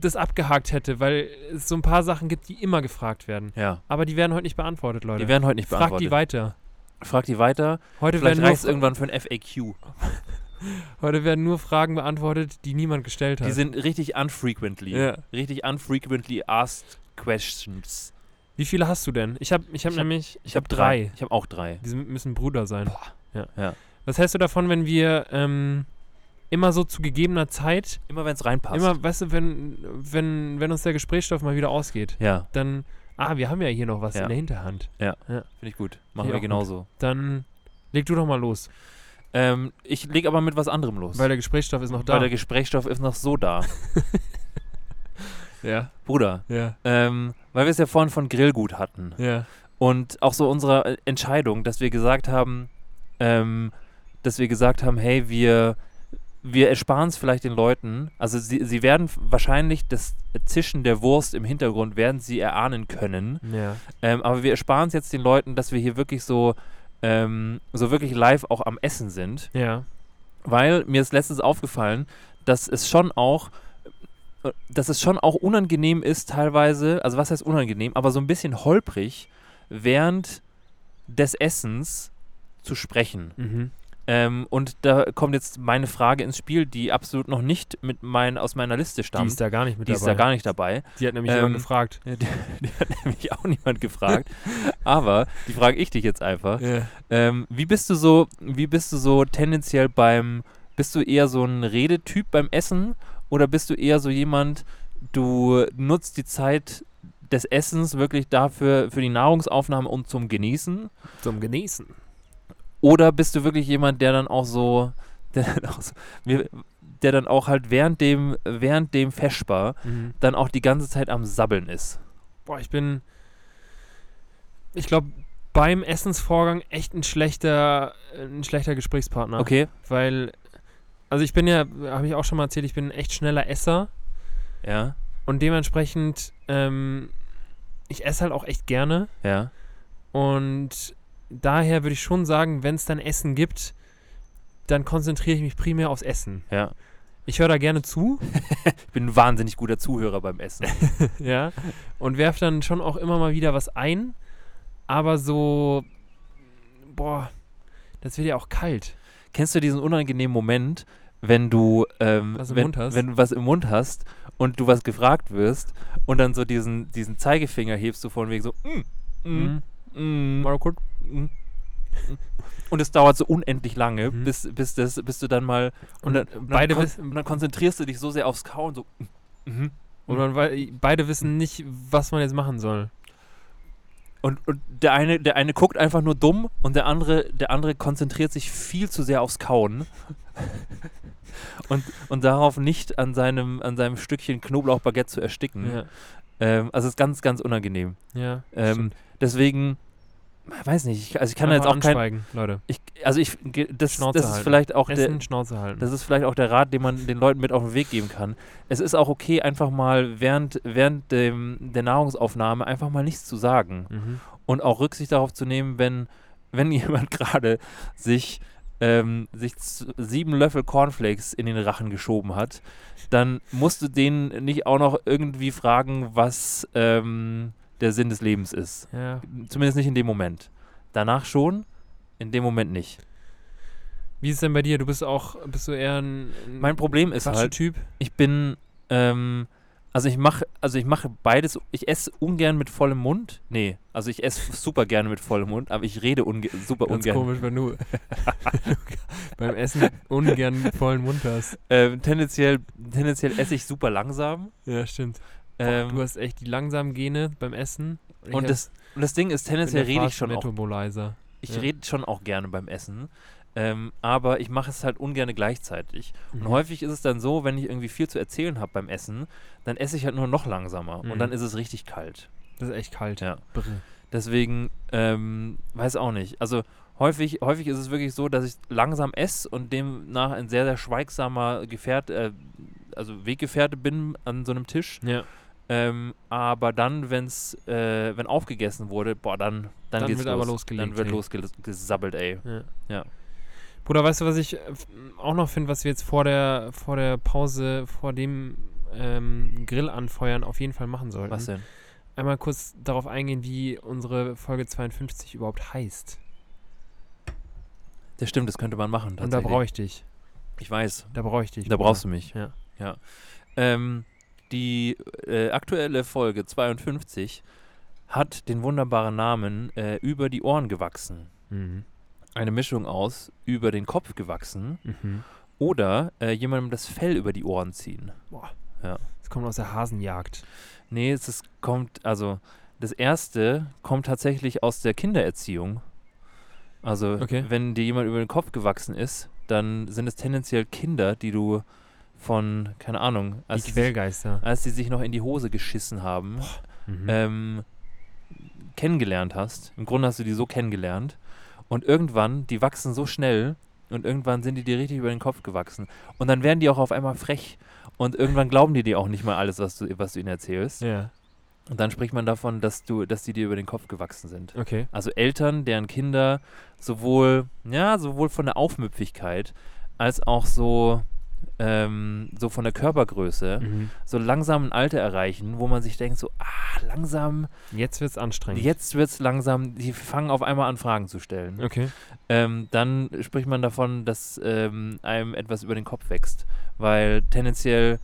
das abgehakt hätte, weil es so ein paar Sachen gibt, die immer gefragt werden.
Ja.
Aber die werden heute nicht beantwortet, Leute.
Die werden heute nicht
Frag
beantwortet.
die weiter.
Frag die weiter.
Heute
Vielleicht reicht es irgendwann für ein FAQ.
heute werden nur Fragen beantwortet, die niemand gestellt hat.
Die sind richtig unfrequently.
Ja.
Richtig unfrequently asked questions.
Wie viele hast du denn? Ich habe ich hab
Ich hab-
nämlich
Ich habe drei. Ich habe auch drei.
Die müssen Brüder sein. Ja.
Ja.
Was hältst du davon, wenn wir ähm, immer so zu gegegener Zeit,
Immer wenn es reinpasst.
immer, weißt du, wenn, wenn, wenn uns der Gesprächsstoff mal wieder ausgeht,
Ja,
dann, ah, wir haben ja hier noch was
Ja.
in der Hinterhand.
finde ich gut. Machen
Ja,
wir
auch gut.
genauso.
Dann leg du doch mal los,
Ähm, ich lege aber mit was anderem los.
weil der Gesprächsstoff ist noch da.
Weil der Gesprächsstoff ist noch so da.
ja,
Bruder,
ja,
ähm, weil wir es ja vorhin von Grillgut hatten.
ja.
Und auch so unsere äh, Entscheidung, dass wir gesagt haben, ähm, dass wir gesagt haben, hey, wir, wir ersparen es vielleicht den Leuten. Also sie, sie werden wahrscheinlich das Zischen der Wurst im Hintergrund werden sie erahnen können.
Ja,
Ähm, aber wir ersparen es jetzt den Leuten, dass wir hier wirklich so, ähm, so wirklich live auch am Essen sind.
ja,
Weil mir ist letztens aufgefallen, dass es schon auch äh, dass es schon auch unangenehm ist teilweise, also was heißt unangenehm, aber so ein bisschen holprig während des Essens zu sprechen.
mhm.
Ähm, und da kommt jetzt meine Frage ins Spiel, die absolut noch nicht mit mein, aus meiner Liste
Die
stammt.
ist da gar nicht mit
Die
dabei.
ist da gar nicht dabei.
Die hat nämlich
Ähm,
jemand gefragt.
Die, die hat nämlich auch niemand gefragt. aber die frage ich dich jetzt einfach.
Ja.
Ähm, wie bist du so, wie bist du so tendenziell beim, bist du eher so ein Redetyp beim Essen oder bist du eher so jemand, du nutzt die Zeit des Essens wirklich dafür, für die Nahrungsaufnahme und zum Genießen?
Zum Genießen.
Oder bist du wirklich jemand, der dann auch so, der dann auch, so, der dann auch halt während dem, während dem Feschbar
Mhm.
dann auch die ganze Zeit am Sabbeln ist?
Boah, ich bin, ich glaube, beim Essensvorgang echt ein schlechter, ein schlechter Gesprächspartner.
Okay,
Weil, also ich bin ja, habe ich auch schon mal erzählt, ich bin ein echt schneller Esser
ja,
und dementsprechend, ähm, ich esse halt auch echt gerne
ja,
und daher würde ich schon sagen, wenn es dann Essen gibt, dann konzentriere ich mich primär aufs Essen.
Ja.
Ich höre da gerne zu,
Ich bin ein wahnsinnig guter Zuhörer beim Essen.
ja, und werfe dann schon auch immer mal wieder was ein, aber so, boah, das wird ja auch kalt.
Kennst du diesen unangenehmen Moment, wenn du, ähm,
Was im
wenn,
Mund hast?
wenn du was im Mund hast und du was gefragt wirst und dann so diesen, diesen Zeigefinger hebst du von wegen so, mm, mm,
Mhm.
mm,
Mal kurz.
Und es dauert so unendlich lange,
Mhm.
bis, bis, das, bis du dann mal und dann, und dann,
beide
kon
wissen-
und dann konzentrierst du dich so sehr aufs Kauen, so mhm.
Und man, wei- beide wissen nicht, was man jetzt machen soll.
Und, und der eine, der eine guckt einfach nur dumm und der andere, der andere konzentriert sich viel zu sehr aufs Kauen. und, und darauf nicht an seinem, an seinem Stückchen Knoblauchbaguette zu ersticken.
Ja,
Ähm, also es ist ganz, ganz unangenehm.
ja.
Ähm, deswegen, weiß nicht, ich, also ich kann da jetzt auch kein.
Leute.
Ich, also ich, das,
Schnauze
das ist
halten.
vielleicht auch der,
Essen, Schnauze halten.
das ist vielleicht auch der Rat, den man den Leuten mit auf den Weg geben kann. Es ist auch okay, einfach mal während, während dem, der Nahrungsaufnahme einfach mal nichts zu sagen
mhm.
und auch Rücksicht darauf zu nehmen, wenn, wenn jemand gerade sich, ähm, sich sieben Löffel Cornflakes in den Rachen geschoben hat, dann musst du den nicht auch noch irgendwie fragen, was ähm, der Sinn des Lebens ist.
Ja.
Zumindest nicht in dem Moment. Danach schon, in dem Moment nicht.
Wie ist es denn bei dir? Du bist auch, bist du eher ein, ein
Mein Problem ist halt,
Typ?
ich bin, ähm, also ich mache, also ich mache beides, ich esse ungern mit vollem Mund. Nee, also ich esse super gerne mit vollem Mund, aber ich rede unge super
Ganz
ungern.
komisch, wenn du beim Essen ungern vollen Mund hast.
Ähm, tendenziell, tendenziell esse ich super langsam.
Ja, stimmt.
Ähm,
du hast echt die langsamen Gene beim Essen. Ich
und, das, und das Ding ist, tendenziell rede ich schon auch. Ich
ja.
rede schon auch gerne beim Essen. Ähm, aber ich mache es halt ungern gleichzeitig. Und
Mhm.
häufig ist es dann so, wenn ich irgendwie viel zu erzählen habe beim Essen, dann esse ich halt nur noch langsamer.
Mhm.
Und dann ist es richtig kalt.
Das ist echt kalt.
Ja.
Brr.
Deswegen, ähm, weiß auch nicht. Also häufig, häufig ist es wirklich so, dass ich langsam esse und demnach ein sehr, sehr schweigsamer Gefährt, äh, also Weggefährte bin an so einem Tisch.
Ja.
Ähm, aber dann, wenn's, äh, wenn aufgegessen wurde, boah, dann, dann,
Dann
geht's
wird
los.
aber losgelegt,
Dann wird
ey.
losgesabbelt, ey.
Ja.
Ja.
Bruder, weißt du, was ich äh, auch noch finde, was wir jetzt vor der, vor der Pause, vor dem ähm, Grill anfeuern, auf jeden Fall machen sollten?
Was denn?
Einmal kurz darauf eingehen, wie unsere Folge 52 überhaupt heißt.
Das stimmt, das könnte man machen.
Und da brauche ich dich.
Ich weiß,
Da brauche ich dich.
da brauchst du mich.
Ja.
ja. Ähm, die äh, aktuelle Folge 52 hat den wunderbaren Namen äh, Über die Ohren gewachsen.
Mhm.
Eine Mischung aus über den Kopf gewachsen
Mhm.
oder äh, jemandem das Fell über die Ohren ziehen.
Das kommt aus der Hasenjagd.
Nee, es ist, kommt, also das erste kommt tatsächlich aus der Kindererziehung. Also
Okay.
wenn dir jemand über den Kopf gewachsen ist, dann sind es tendenziell Kinder, die du von, keine Ahnung, als
die
sie, sich,
Quellgeister.
als sie sich noch in die Hose geschissen haben,
Mhm.
ähm, kennengelernt hast. Im Grunde hast du die so kennengelernt. Und irgendwann, die wachsen so schnell und irgendwann sind die dir richtig über den Kopf gewachsen. Und dann werden die auch auf einmal frech. Und irgendwann glauben die dir auch nicht mal alles, was du, was du ihnen erzählst.
ja,
Und dann spricht man davon, dass du, dass die dir über den Kopf gewachsen sind.
okay.
Also Eltern, deren Kinder sowohl, ja, sowohl von der Aufmüpfigkeit als auch so, ähm, so von der Körpergröße
Mhm.
so langsam ein Alter erreichen, wo man sich denkt, so, ah, langsam,
Jetzt wird's anstrengend.
jetzt wird's langsam, die fangen auf einmal an, Fragen zu stellen.
Okay.
Ähm, dann spricht man davon, dass ähm, einem etwas über den Kopf wächst. Weil tendenziell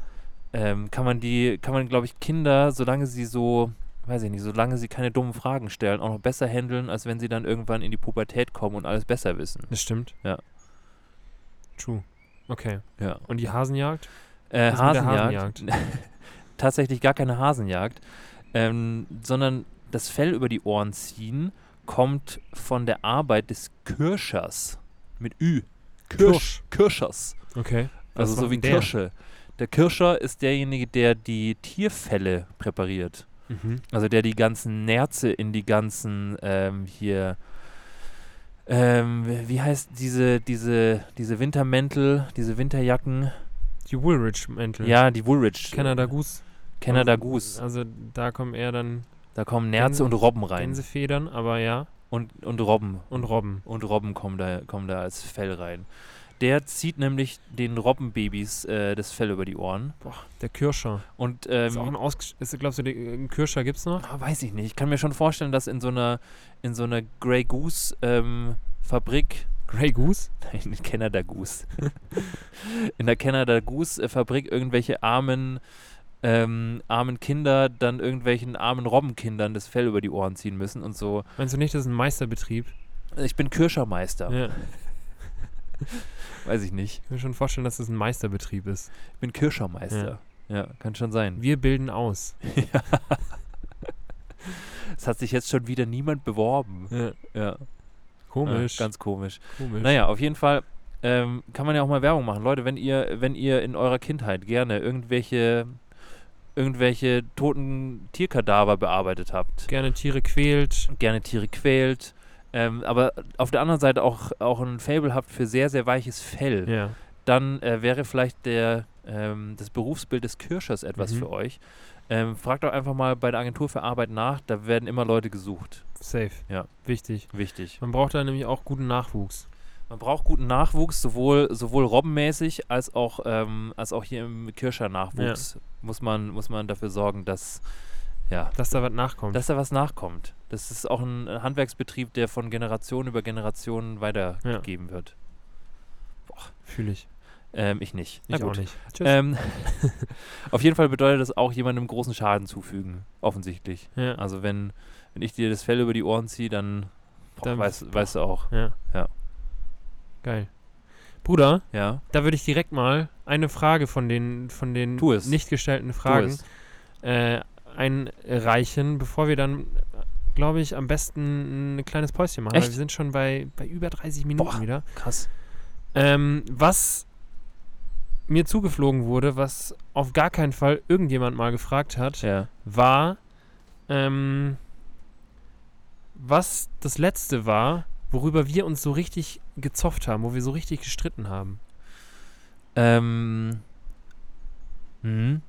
ähm, kann man die, kann man, glaube ich, Kinder, solange sie so, weiß ich nicht, solange sie keine dummen Fragen stellen, auch noch besser handeln, als wenn sie dann irgendwann in die Pubertät kommen und alles besser wissen.
Das stimmt.
Ja.
True. Okay.
Ja.
Und die Hasenjagd?
Äh,
der
Hasenjagd. Tatsächlich gar keine Hasenjagd, ähm, sondern das Fell über die Ohren ziehen kommt von der Arbeit des Kirschers. Mit Ü. Kirsch. Kirschers.
Okay.
Also
Was
so
macht
wie
der?
Kirsche. Der Kirscher ist derjenige, der die Tierfelle präpariert.
Mhm.
Also der die ganzen Nerze in die ganzen ähm, hier ähm, wie heißt diese diese diese Wintermäntel, diese Winterjacken?
Die Woolrich-Mäntel.
Ja, die Woolrich.
Canada Goose.
Canada
Also-
Goose.
Also da kommen eher dann
Da kommen Nerze
Gänse-
und Robben rein.
Gänsefedern, aber ja.
Und, und Robben.
Und Robben.
Und Robben kommen da, kommen da als Fell rein. Der zieht nämlich den Robbenbabys äh, das Fell über die Ohren.
Boah, der Kirscher.
Und
ist auch
ähm,
ein Ausges ist, glaubst du, den einen Kirscher gibt's noch?
ah, weiß ich nicht. Ich kann mir schon vorstellen, dass in so einer in so einer Grey Goose ähm, Fabrik
Grey Goose?
Nein, in Canada Goose. in der Canada Goose äh, Fabrik irgendwelche armen, ähm, armen Kinder dann irgendwelchen armen Robbenkindern das Fell über die Ohren ziehen müssen und so.
Meinst du nicht, das ist ein Meisterbetrieb?
Ich bin Kirschermeister.
Ja.
Weiß ich nicht.
Ich kann mir schon vorstellen, dass das ein Meisterbetrieb ist.
Ich bin Kirschermeister. Ja, kann schon sein.
Wir bilden aus.
Es hat sich jetzt schon wieder niemand beworben.
Ja.
Ja,
Komisch.
Ja, ganz komisch.
komisch.
Naja, auf jeden Fall ähm, kann man ja auch mal Werbung machen. Leute, wenn ihr, wenn ihr in eurer Kindheit gerne irgendwelche, irgendwelche toten Tierkadaver bearbeitet habt,
Gerne Tiere quält.
gerne Tiere quält, ähm, aber auf der anderen Seite auch, auch ein Fable habt für sehr, sehr weiches Fell,
Ja.
dann äh, wäre vielleicht der, ähm, das Berufsbild des Kirschers etwas
Mhm.
für euch. Ähm, fragt doch einfach mal bei der Agentur für Arbeit nach, da werden immer Leute gesucht.
Safe.
Ja.
Wichtig.
Wichtig.
Man braucht da nämlich auch guten Nachwuchs.
Man braucht guten Nachwuchs, sowohl, sowohl robbenmäßig als auch, ähm, als auch hier im Kirscher-Nachwuchs muss, man, muss man dafür sorgen, dass, ja,
Dass da was nachkommt.
dass da was nachkommt. Das ist auch ein Handwerksbetrieb, der von Generation über Generation weitergegeben wird.
Fühle ich.
Ähm, ich nicht.
Ich auch nicht. Tschüss.
Ähm, auf jeden Fall bedeutet das auch jemandem großen Schaden zufügen, offensichtlich.
ja.
Also wenn, wenn ich dir das Fell über die Ohren ziehe, dann, boah,
Dann-
weißt, weißt du auch.
ja.
Ja.
Geil. Bruder,
Ja,
da würde ich direkt mal eine Frage von den, von den nicht gestellten Fragen äh, einreichen, bevor wir dann, glaube ich, am besten ein kleines Päuschen machen. Weil
Echt?
wir sind schon bei, bei über 30 Minuten
Boah.
wieder.
Krass.
Ähm, was mir zugeflogen wurde, was auf gar keinen Fall irgendjemand mal gefragt hat,
Ja.
war, ähm, was das letzte war, worüber wir uns so richtig gezofft haben, wo wir so richtig gestritten haben.
Ähm. Hm.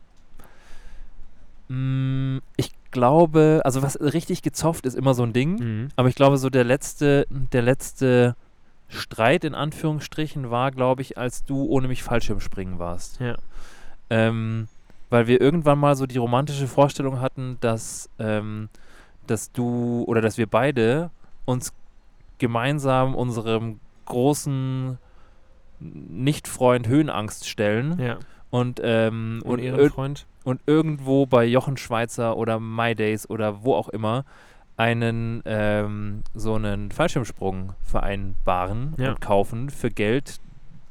Mm, Ich glaube, also was richtig gezofft ist immer so ein Ding,
Mhm.
aber ich glaube so der letzte, der letzte Streit in Anführungsstrichen war, glaube ich, als du ohne mich Fallschirmspringen warst.
Ja.
Ähm, weil wir irgendwann mal so die romantische Vorstellung hatten, dass, ähm, dass du oder dass wir beide uns gemeinsam unserem großen Nicht-Freund Höhenangst stellen
Ja.
und, ähm,
Und
und,
ihren Freund.
Und irgendwo bei Jochen Schweizer oder My Days oder wo auch immer einen ähm, so einen Fallschirmsprung vereinbaren
Ja.
und kaufen für Geld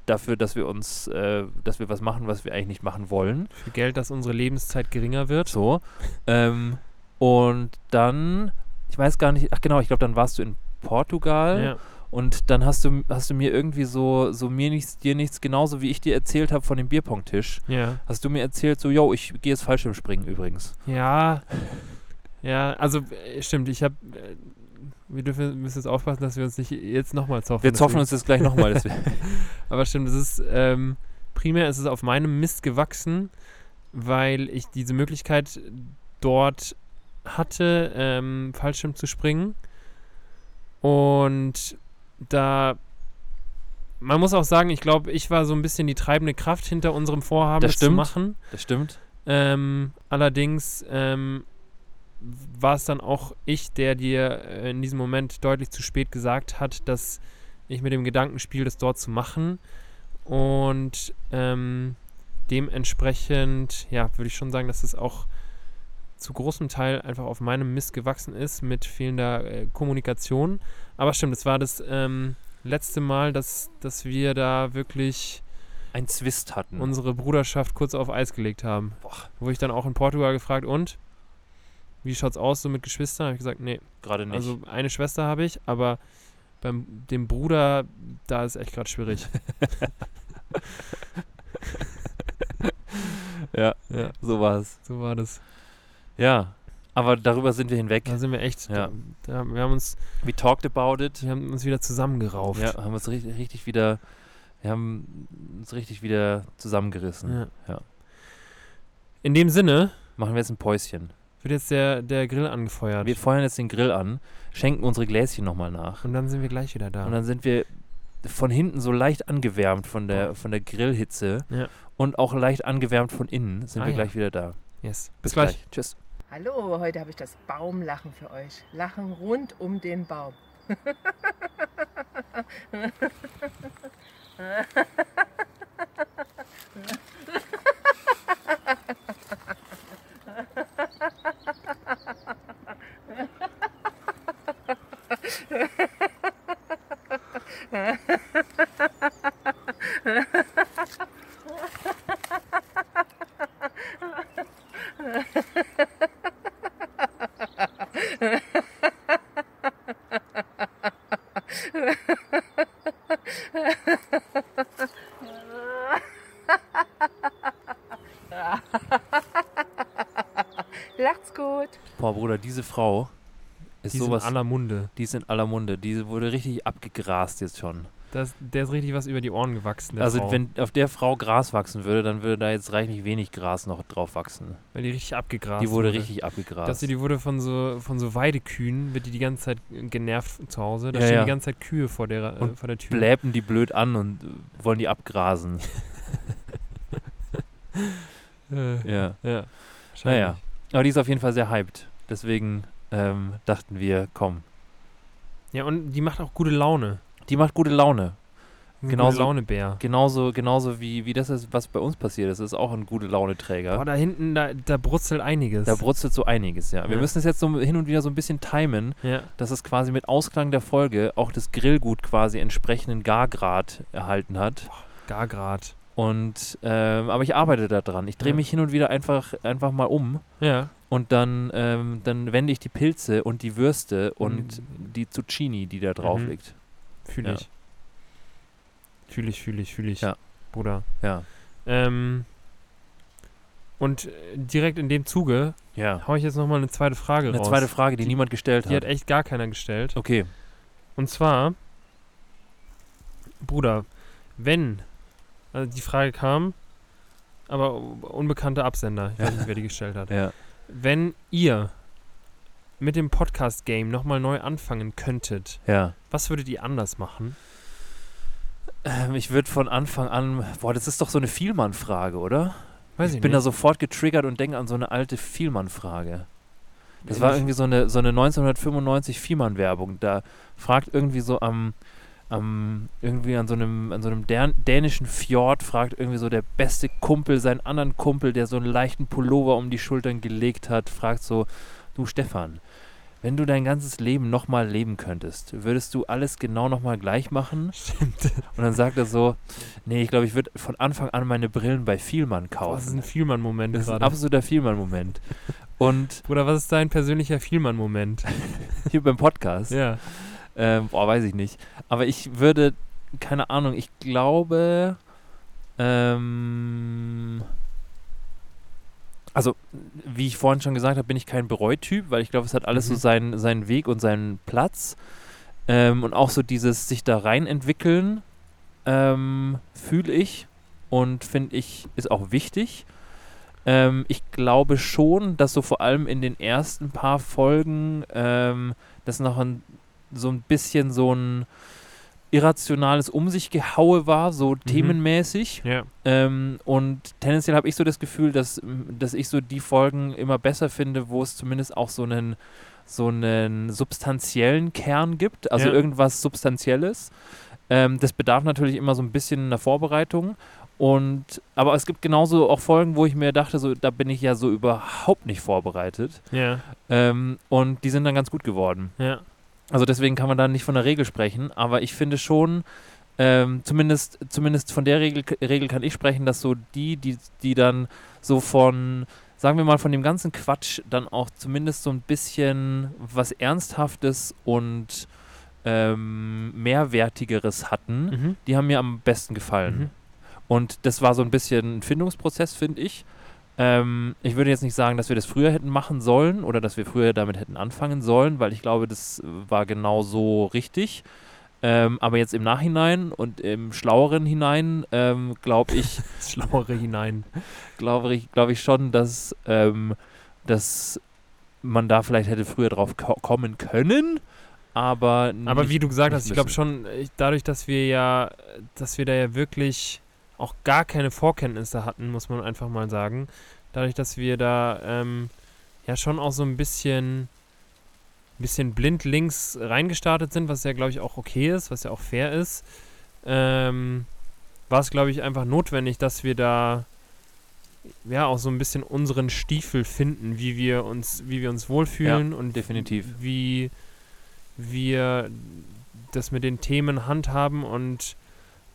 dafür, dass wir uns, äh, dass wir was machen, was wir eigentlich nicht machen wollen.
Für Geld, dass unsere Lebenszeit geringer wird.
So. Ähm, und dann, ich weiß gar nicht, ach genau, ich glaube, dann warst du in Portugal
Ja.
Und dann hast du, hast du mir irgendwie so, so mir nichts, dir nichts, genauso wie ich dir erzählt habe von dem Bierpong-Tisch,
Ja.
hast du mir erzählt, so, yo, ich gehe jetzt Fallschirmspringen übrigens.
Ja. Ja, also äh, stimmt, ich habe. Äh, wir dürfen, müssen jetzt aufpassen, dass wir uns nicht jetzt nochmal zoffen.
Wir zoffen uns jetzt gleich nochmal.
Aber stimmt, es ist ähm, primär ist es auf meinem Mist gewachsen, weil ich diese Möglichkeit dort hatte, ähm, Fallschirm zu springen. Und da man muss auch sagen, ich glaube, ich war so ein bisschen die treibende Kraft hinter unserem Vorhaben,
Das
das, zu
stimmt.
machen.
das stimmt.
Ähm, allerdings ähm, war es dann auch ich, der dir äh, in diesem Moment deutlich zu spät gesagt hat, dass ich mit dem Gedanken spiele, das dort zu machen. Und ähm, dementsprechend, ja, würde ich schon sagen, dass es auch zu großem Teil einfach auf meinem Mist gewachsen ist mit fehlender äh, Kommunikation. Aber stimmt, es war das ähm, letzte Mal, dass, dass wir da wirklich
Ein Zwist hatten.
unsere Bruderschaft kurz auf Eis gelegt haben.
Boah.
Wo ich dann auch in Portugal gefragt, und? Wie schaut's aus so mit Geschwistern? Habe ich gesagt, nee.
Gerade nicht.
Also eine Schwester habe ich, aber beim dem Bruder, da ist echt gerade schwierig.
ja,
ja,
so war es.
so war das.
Ja, aber darüber sind wir hinweg.
Da sind wir echt,
Ja.
da, da, wir haben uns,
We talked about it.
wir haben uns wieder zusammengerauft.
Ja, haben uns richtig, richtig wieder, wir haben uns richtig wieder zusammengerissen.
Ja.
Ja.
In dem Sinne
Machen wir jetzt ein Päuschen.
wird jetzt der, der Grill angefeuert.
Wir feuern jetzt den Grill an, schenken unsere Gläschen nochmal nach.
und dann sind wir gleich wieder da.
Und dann sind wir von hinten so leicht angewärmt von der, von der Grillhitze
Ja.
und auch leicht angewärmt von innen. Sind
Ah,
wir
ja.
gleich wieder da.
Yes. Bis, gleich.
Tschüss.
Hallo, heute habe ich das Baumlachen für euch. Lachen rund um den Baum.
Bruder, diese Frau ist
Die ist in
sowas.
aller Munde.
die ist in aller Munde. Die wurde richtig abgegrast jetzt schon.
Das, der ist richtig was über die Ohren gewachsen.
Also,
Frau,
wenn auf der Frau Gras wachsen würde, dann würde da jetzt reichlich wenig Gras noch drauf wachsen.
Weil die richtig abgegrast
die wurde richtig abgegrast.
Dass sie, die wurde von so, von so Weidekühen, wird die die ganze Zeit genervt zu Hause. Da
Ja,
stehen
ja.
die ganze Zeit Kühe vor der, äh,
Und
vor der Tür.
bläpen die blöd an und äh, wollen die abgrasen.
Äh,
ja.
ja.
Naja. Aber die ist auf jeden Fall sehr hyped. Deswegen ähm, dachten wir, komm.
Ja, und die macht auch gute Laune.
Die macht gute Laune.
Ein
Genauso-
gute Laune-Bär.
Genauso, genauso wie, wie das ist, was bei uns passiert ist. Das ist auch ein gute Launeträger.
Boah, da hinten, da, da brutzelt einiges.
Da brutzelt so einiges, ja. Wir
Ja.
müssen es jetzt so hin und wieder so ein bisschen timen,
ja.
dass es quasi mit Ausklang der Folge auch das Grillgut quasi entsprechenden Gargrad erhalten hat.
Gargrad.
Und ähm, aber ich arbeite da dran. Ich drehe
Ja.
mich hin und wieder einfach, einfach mal um
Ja.
und dann, ähm, dann wende ich die Pilze und die Würste und
Mhm.
die Zucchini, die da drauf
Mhm.
liegt.
Fühle
Ja.
ich. Fühle ich, fühle ich, fühle ich.
Ja.
Bruder.
Ja.
Ähm, und äh, direkt in dem Zuge
Ja.
hau ich jetzt nochmal eine zweite Frage
Eine
raus.
zweite Frage, die,
Die-
niemand gestellt
Die hat
hat.
echt gar keiner gestellt.
Okay.
Und zwar, Bruder, wenn, also die Frage kam, aber unbekannte Absender, ich weiß nicht, wer die gestellt hat.
Ja.
Wenn ihr mit dem Podcast-Game nochmal neu anfangen könntet,
Ja.
was würdet ihr anders machen?
Ähm, ich würde von Anfang an, boah, das ist doch so eine Vielmann-Frage, oder?
Weiß ich,
Ich bin da sofort getriggert und denke an so eine alte Vielmann-Frage. Das war irgendwie so eine, so eine 1995 Vielmann-Werbung. Da fragt irgendwie so am, am irgendwie an so einem, an so einem dän dänischen Fjord, fragt irgendwie so der beste Kumpel seinen anderen Kumpel, der so einen leichten Pullover um die Schultern gelegt hat, fragt so, du Stefan, wenn du dein ganzes Leben nochmal leben könntest, würdest du alles genau nochmal gleich machen?
Stimmt.
Und dann sagt er so, nee, ich glaube, ich würde von Anfang an meine Brillen bei Vielmann
Boah, das ist
kaufen.
ein Vielmann-Moment
Das ist ein absoluter Vielmann-Moment. Und
Bruder, was ist dein persönlicher Vielmann-Moment?
hier beim Podcast,
ja.
Ähm, boah, weiß ich nicht. Aber ich würde, keine Ahnung, ich glaube, ähm, also, wie ich vorhin schon gesagt habe, bin ich kein Bereutyp, weil ich glaube, es hat alles so
Mhm.
seinen, seinen Weg und seinen Platz. Ähm, und auch so dieses sich da rein entwickeln, ähm, fühle ich und finde ich, ist auch wichtig. Ähm, ich glaube schon, dass so vor allem in den ersten paar Folgen ähm, das noch ein, so ein bisschen so ein irrationales Um sich gehaue war, so themenmäßig.
Ja.
Ähm, und tendenziell habe ich so das Gefühl, dass, dass ich so die Folgen immer besser finde, wo es zumindest auch so einen, so einen substanziellen Kern gibt, also
Ja.
irgendwas Substanzielles. Ähm, das bedarf natürlich immer so ein bisschen einer Vorbereitung. Und, aber es gibt genauso auch Folgen, wo ich mir dachte, so, da bin ich ja so überhaupt nicht vorbereitet.
Ja.
Ähm, und die sind dann ganz gut geworden.
Ja.
Also deswegen kann man da nicht von der Regel sprechen, aber ich finde schon, ähm, zumindest, zumindest von der Regel, Regel kann ich sprechen, dass so die, die, die dann so von, sagen wir mal, von dem ganzen Quatsch dann auch zumindest so ein bisschen was Ernsthaftes und ähm, Mehrwertigeres hatten,
Mhm.
die haben mir am besten gefallen.
Mhm.
Und das war so ein bisschen ein Findungsprozess, finde ich. Ähm, ich würde jetzt nicht sagen, dass wir das früher hätten machen sollen oder dass wir früher damit hätten anfangen sollen, weil ich glaube, das war genau so richtig. Ähm, aber jetzt im Nachhinein und im Schlaueren hinein ähm, glaube ich,
Schlauere hinein.
glaube ich, glaube ich schon, dass, ähm, dass man da vielleicht hätte früher drauf ko kommen können. aber
Aber wie du gesagt hast, ich glaube schon, ich, dadurch, dass wir ja, dass wir da ja wirklich auch gar keine Vorkenntnisse hatten, muss man einfach mal sagen. Dadurch, dass wir da ähm, ja schon auch so ein bisschen, bisschen blind links reingestartet sind, was ja, glaube ich, auch okay ist, was ja auch fair ist, ähm, war es, glaube ich, einfach notwendig, dass wir da ja auch so ein bisschen unseren Stiefel finden, wie wir uns, wie wir uns wohlfühlen und
definitiv.
wie wir das mit den Themen handhaben und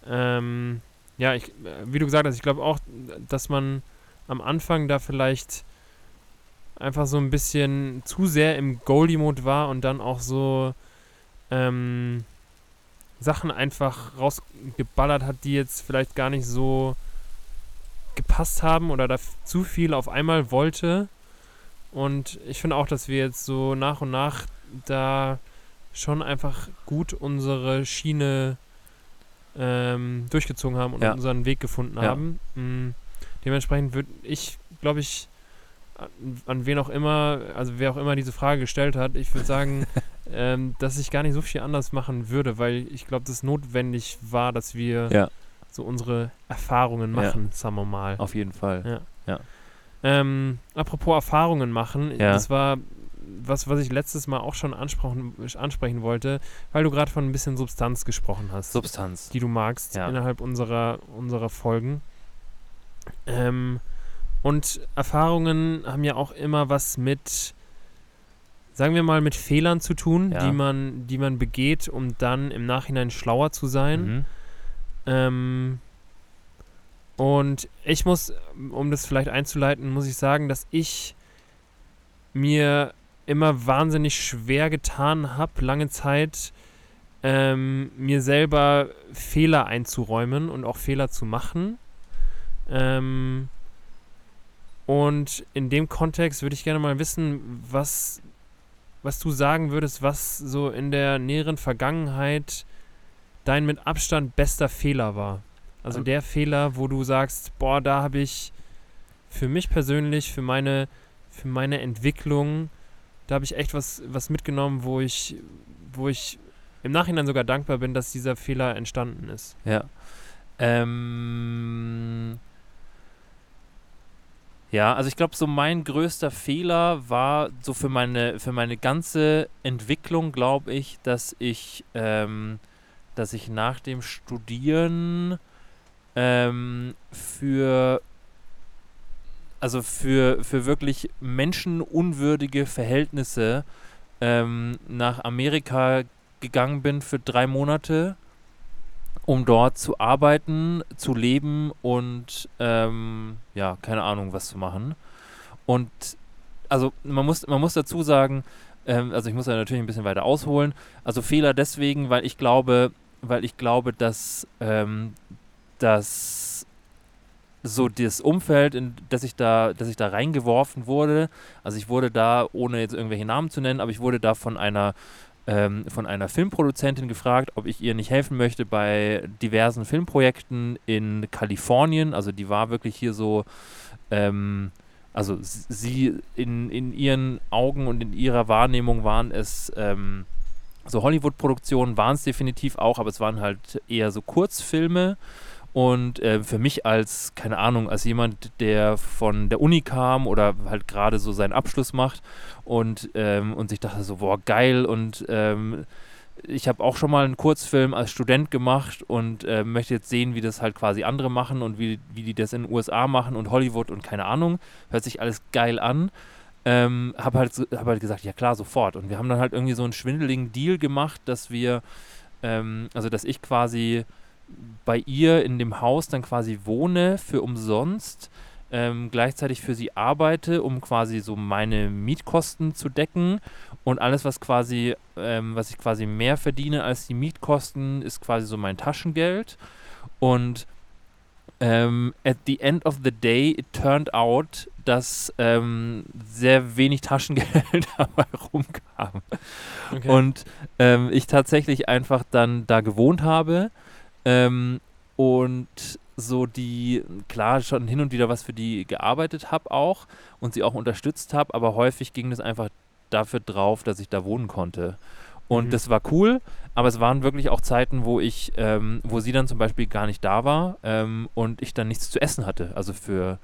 ähm, ja, ich, wie du gesagt hast, ich glaube auch, dass man am Anfang da vielleicht einfach so ein bisschen zu sehr im Goldie-Mode war und dann auch so ähm, Sachen einfach rausgeballert hat, die jetzt vielleicht gar nicht so gepasst haben oder da zu viel auf einmal wollte. Und ich finde auch, dass wir jetzt so nach und nach da schon einfach gut unsere Schiene ähm, durchgezogen haben und
Ja.
unseren Weg gefunden
Ja.
haben. Mm, dementsprechend würde ich, glaube ich, an, an wen auch immer, also wer auch immer diese Frage gestellt hat, ich würde sagen, ähm, dass ich gar nicht so viel anders machen würde, weil ich glaube, dass es notwendig war, dass wir
Ja.
so unsere Erfahrungen
Ja.
machen, sagen wir mal.
Auf jeden Fall.
Ähm, apropos Erfahrungen machen,
Ja.
das war was, was ich letztes Mal auch schon ansprechen, ansprechen wollte, weil du gerade von ein bisschen Substanz gesprochen hast,
Substanz.
die du magst
Ja.
innerhalb unserer, unserer Folgen. Ähm, und Erfahrungen haben ja auch immer was mit, sagen wir mal, mit Fehlern zu tun,
Ja.
die, man, die man begeht, um dann im Nachhinein schlauer zu sein.
Mhm.
Ähm, und ich muss, um das vielleicht einzuleiten, muss ich sagen, dass ich mir immer wahnsinnig schwer getan habe, lange Zeit ähm, mir selber Fehler einzuräumen und auch Fehler zu machen. Ähm, und in dem Kontext würde ich gerne mal wissen, was, was du sagen würdest, was so in der näheren Vergangenheit dein mit Abstand bester Fehler war. Also
Ähm.
der Fehler, wo du sagst, boah, da habe ich für mich persönlich, für meine, für meine Entwicklung, da habe ich echt was, was mitgenommen, wo ich, wo ich im Nachhinein sogar dankbar bin, dass dieser Fehler entstanden ist.
Ja. Ähm, ja, also ich glaube, so mein größter Fehler war so für meine, für meine ganze Entwicklung, glaube ich, dass ich, ähm, dass ich nach dem Studieren ähm, für also für, für wirklich menschenunwürdige Verhältnisse ähm, nach Amerika gegangen bin für drei Monate, um dort zu arbeiten, zu leben und ähm, ja, keine Ahnung, was zu machen. Und also man muss, man muss dazu sagen, ähm, also ich muss da natürlich ein bisschen weiter ausholen. Also Fehler deswegen, weil ich glaube, weil ich glaube, dass, ähm, dass so das Umfeld, in das ich da, dass ich da reingeworfen wurde, also ich wurde da, ohne jetzt irgendwelche Namen zu nennen, aber ich wurde da von einer ähm, von einer Filmproduzentin gefragt, ob ich ihr nicht helfen möchte bei diversen Filmprojekten in Kalifornien. Also die war wirklich hier so, ähm, also sie in, in ihren Augen und in ihrer Wahrnehmung waren es ähm, so Hollywood-Produktionen, waren es definitiv auch, aber es waren halt eher so Kurzfilme. Und äh, für mich als, keine Ahnung, als jemand, der von der Uni kam oder halt gerade so seinen Abschluss macht und, ähm, und sich dachte so, boah, geil. Und ähm, ich habe auch schon mal einen Kurzfilm als Student gemacht und äh, möchte jetzt sehen, wie das halt quasi andere machen und wie, wie die das in den USA machen und Hollywood und keine Ahnung. Hört sich alles geil an. Ähm, habe halt, hab halt gesagt, ja klar, sofort. Und wir haben dann halt irgendwie so einen schwindeligen Deal gemacht, dass wir, ähm, also dass ich quasi bei ihr in dem Haus dann quasi wohne für umsonst, ähm, gleichzeitig für sie arbeite, um quasi so meine Mietkosten zu decken und alles, was quasi, ähm, was ich quasi mehr verdiene als die Mietkosten, ist quasi so mein Taschengeld und ähm, at the end of the day, it turned out, dass ähm, sehr wenig Taschengeld dabei rumkam.
Okay.
Und ähm, ich tatsächlich einfach dann da gewohnt habe ähm, und so die, klar, schon hin und wieder was für die gearbeitet habe auch und sie auch unterstützt habe, aber häufig ging es einfach dafür drauf, dass ich da wohnen konnte. Und
Mhm.
das war cool, aber es waren wirklich auch Zeiten, wo ich, ähm, wo sie dann zum Beispiel gar nicht da war ähm, und ich dann nichts zu essen hatte, also für,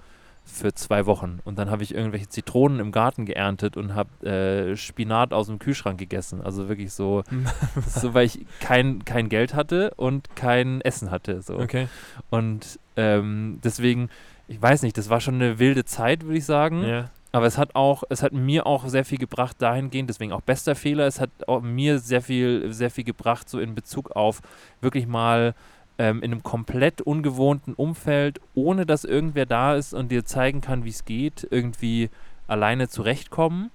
für zwei Wochen. Und dann habe ich irgendwelche Zitronen im Garten geerntet und habe äh, Spinat aus dem Kühlschrank gegessen. Also wirklich so, so weil ich kein, kein Geld hatte und kein Essen hatte. So.
Okay.
Und ähm, deswegen, ich weiß nicht, das war schon eine wilde Zeit, würde ich sagen.
Ja.
Aber es hat auch, es hat mir auch sehr viel gebracht dahingehend, deswegen auch bester Fehler, es hat auch mir sehr viel, sehr viel gebracht, so in Bezug auf wirklich mal ähm, in einem komplett ungewohnten Umfeld, ohne dass irgendwer da ist und dir zeigen kann, wie es geht, irgendwie alleine zurechtkommen.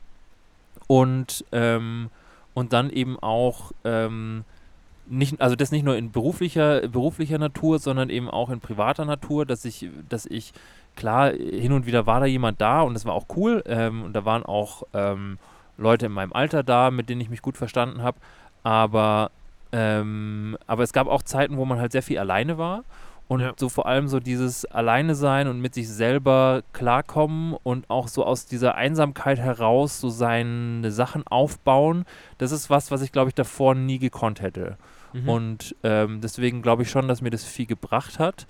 Und, ähm, und dann eben auch ähm, nicht, also das nicht nur in beruflicher, beruflicher Natur, sondern eben auch in privater Natur, dass ich, dass ich klar, hin und wieder war da jemand da und das war auch cool. Ähm, und da waren auch ähm, Leute in meinem Alter da, mit denen ich mich gut verstanden habe. Aber, ähm, aber es gab auch Zeiten, wo man halt sehr viel alleine war. Und
Ja.
so vor allem so dieses Alleine sein und mit sich selber klarkommen und auch so aus dieser Einsamkeit heraus so seine Sachen aufbauen, das ist was, was ich glaube ich davor nie gekonnt hätte.
Mhm.
Und ähm, deswegen glaube ich schon, dass mir das viel gebracht hat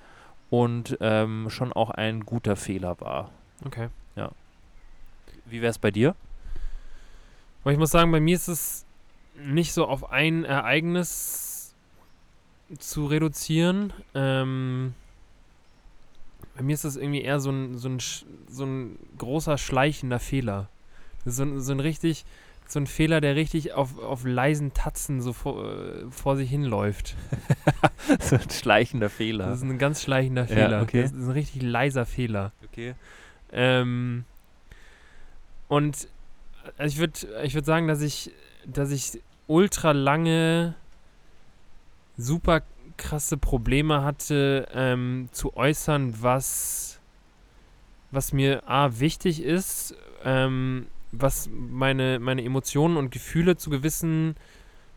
und ähm, schon auch ein guter Fehler war.
okay.
Wie wäre es bei dir?
Aber ich muss sagen, bei mir ist es nicht so auf ein Ereignis zu reduzieren. Ähm, bei mir ist das irgendwie eher so ein, so ein, so ein großer schleichender Fehler. So ein, so ein richtig, so ein Fehler, der richtig auf, auf leisen Tatzen so vor, äh, vor sich hinläuft.
so ein schleichender Fehler.
Das ist ein ganz schleichender
Ja,
Fehler.
okay.
Das ist ein richtig leiser Fehler.
okay.
Ähm, und also ich würde ich würd sagen, dass ich, dass ich ultra lange super krasse Probleme hatte, ähm, zu äußern, was, was mir A wichtig ist, ähm, was meine, meine Emotionen und Gefühle zu gewissen,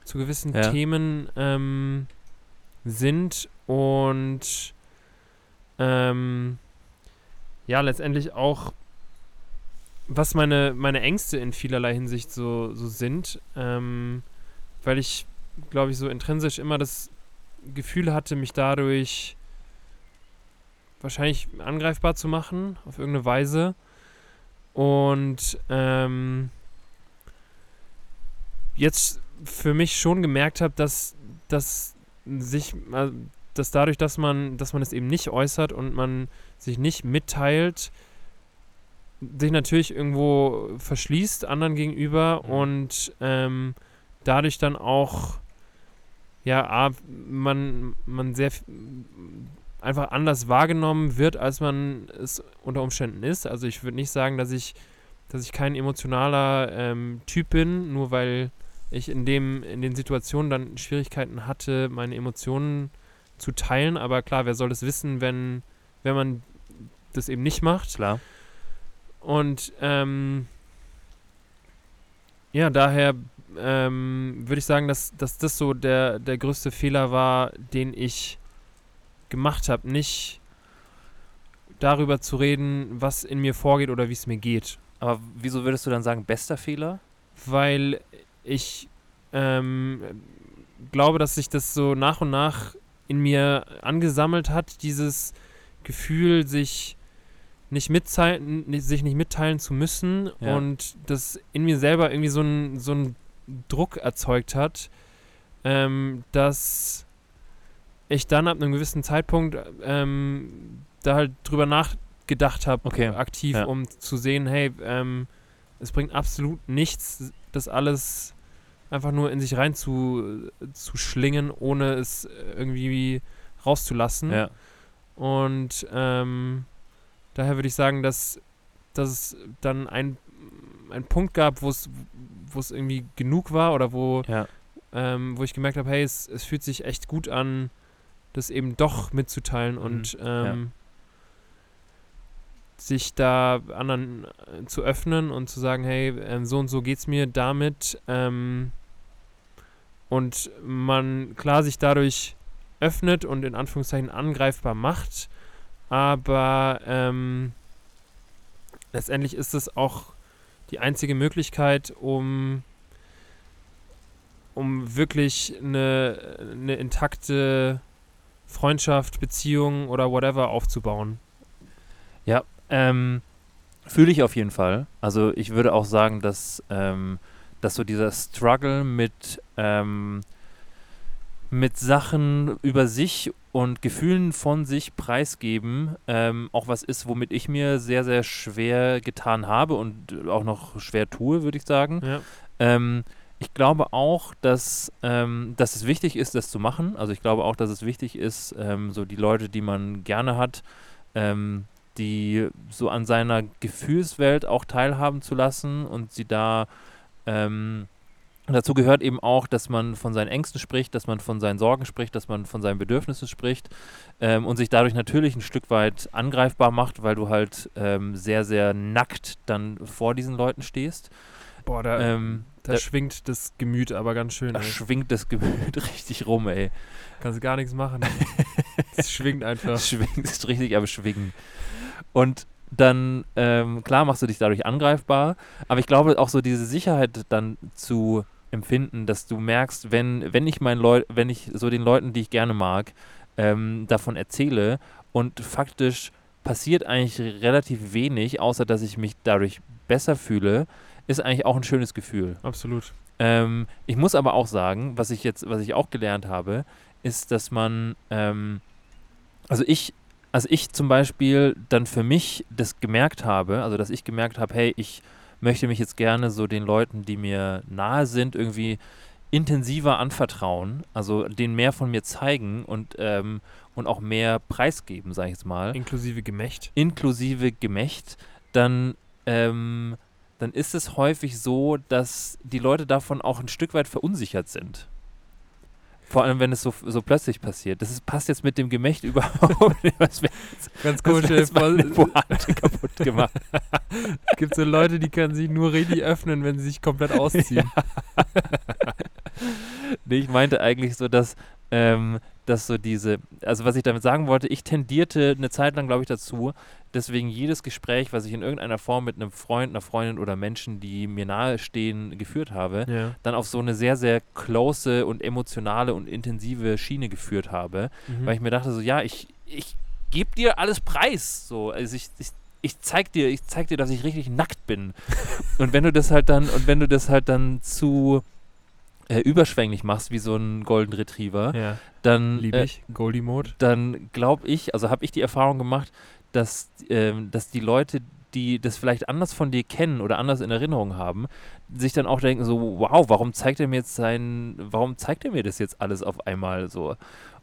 zu gewissen
Ja.
Themen ähm, sind und ähm, ja, letztendlich auch, was meine, meine Ängste in vielerlei Hinsicht so, so sind, ähm, weil ich, glaube ich, so intrinsisch immer das Gefühl hatte, mich dadurch wahrscheinlich angreifbar zu machen, auf irgendeine Weise. Und ähm, jetzt für mich schon gemerkt habe, dass, dass sich, dass dadurch, dass man, dass man es eben nicht äußert und man sich nicht mitteilt, sich natürlich irgendwo verschließt anderen gegenüber
Mhm.
und ähm, dadurch dann auch ja, A, man, man sehr einfach anders wahrgenommen wird, als man es unter Umständen ist. Also ich würde nicht sagen, dass ich, dass ich kein emotionaler ähm, Typ bin, nur weil ich in dem, in den Situationen dann Schwierigkeiten hatte, meine Emotionen zu teilen. Aber klar, wer soll es wissen, wenn, wenn man das eben nicht macht?
Klar.
Und ähm, ja, daher ähm, würde ich sagen, dass, dass das so der, der größte Fehler war, den ich gemacht habe. Nicht darüber zu reden, was in mir vorgeht oder wie es mir geht.
Aber wieso würdest du dann sagen, bester Fehler?
Weil ich ähm, glaube, dass sich das so nach und nach in mir angesammelt hat, dieses Gefühl, sich nicht mitteilen, sich nicht mitteilen zu müssen
Ja.
und das in mir selber irgendwie so ein, so ein Druck erzeugt hat, ähm, dass ich dann ab einem gewissen Zeitpunkt ähm, da halt drüber nachgedacht habe,
Okay,
aktiv,
ja.
um zu sehen, hey, ähm, es bringt absolut nichts, das alles einfach nur in sich rein zu, zu schlingen, ohne es irgendwie rauszulassen.
Ja.
Und ähm, daher würde ich sagen, dass, dass es dann ein, ein Punkt gab, wo es irgendwie genug war oder wo,
Ja.
ähm, wo ich gemerkt habe, hey, es, es fühlt sich echt gut an, das eben doch mitzuteilen
Mhm.
und ähm, sich da anderen äh, zu öffnen und zu sagen, hey, ähm, so und so geht's mir damit. Ähm, und man klar sich dadurch öffnet und in Anführungszeichen angreifbar macht, aber ähm, letztendlich ist es auch die einzige Möglichkeit, um um wirklich eine, eine intakte Freundschaft, Beziehung oder whatever aufzubauen.
Ähm, Fühle ich auf jeden Fall. Also ich würde auch sagen, dass, ähm, dass so dieser Struggle mit, ähm, mit Sachen über sich und Gefühlen von sich preisgeben ähm, auch was ist, womit ich mir sehr, sehr schwer getan habe und auch noch schwer tue, würde ich sagen.
Ja.
Ähm, ich glaube auch, dass, ähm, dass es wichtig ist, das zu machen. Also ich glaube auch, dass es wichtig ist, ähm, so die Leute, die man gerne hat, ähm, die so an seiner Gefühlswelt auch teilhaben zu lassen und sie da ähm, dazu gehört eben auch, dass man von seinen Ängsten spricht, dass man von seinen Sorgen spricht, dass man von seinen Bedürfnissen spricht ähm, und sich dadurch natürlich ein Stück weit angreifbar macht, weil du halt ähm, sehr, sehr nackt dann vor diesen Leuten stehst.
Boah, da,
Ähm,
da
da-
schwingt das Gemüt aber ganz schön.
da
ey.
schwingt das Gemüt richtig rum, ey.
Kannst gar nichts machen. Es schwingt einfach.
Das schwingt ist richtig am Schwingen. Und dann, ähm, klar machst du dich dadurch angreifbar, aber ich glaube auch so diese Sicherheit dann zu empfinden, dass du merkst, wenn, wenn ich meinen Leu wenn ich so den Leuten, die ich gerne mag, ähm, davon erzähle und faktisch passiert eigentlich relativ wenig, außer dass ich mich dadurch besser fühle, ist eigentlich auch ein schönes Gefühl.
Absolut.
Ähm, ich muss aber auch sagen, was ich jetzt, was ich auch gelernt habe, ist, dass man, ähm, also ich, also ich zum Beispiel dann für mich das gemerkt habe, also dass ich gemerkt habe, hey, ich möchte mich jetzt gerne so den Leuten, die mir nahe sind, irgendwie intensiver anvertrauen, also denen mehr von mir zeigen und, ähm, und auch mehr preisgeben, sage ich jetzt mal
Inklusive Gemächt.
inklusive Gemächt, dann, ähm, dann ist es häufig so, dass die Leute davon auch ein Stück weit verunsichert sind. Vor allem, wenn es so, so plötzlich passiert. Das ist, passt jetzt mit dem Gemächt überhaupt nicht. Was wär-
Ganz
das
komisch.
jetzt
Es
Pointe kaputt gemacht.
gibt so Leute, die können sich nur richtig öffnen, wenn sie sich komplett ausziehen.
Nee, ich meinte eigentlich so, dass, ähm, dass so diese, also was ich damit sagen wollte, ich tendierte eine Zeit lang, glaube ich, dazu, deswegen jedes Gespräch, was ich in irgendeiner Form mit einem Freund, einer Freundin oder Menschen, die mir nahestehen, geführt habe,
Ja.
dann auf so eine sehr, sehr close und emotionale und intensive Schiene geführt habe,
Mhm.
weil ich mir dachte so, ja, ich, ich gebe dir alles preis, so, also ich, ich, ich zeig dir, ich zeig dir, dass ich richtig nackt bin. und wenn du das halt dann, und wenn du das halt dann zu äh, überschwänglich machst, wie so ein Golden Retriever,
ja.
dann,
Liebe
äh,
ich. Goldie Mode.
dann glaube ich, also habe ich die Erfahrung gemacht, dass, ähm, dass die Leute, die das vielleicht anders von dir kennen oder anders in Erinnerung haben, sich dann auch denken so, wow, warum zeigt er mir jetzt sein, warum zeigt er mir das jetzt alles auf einmal so?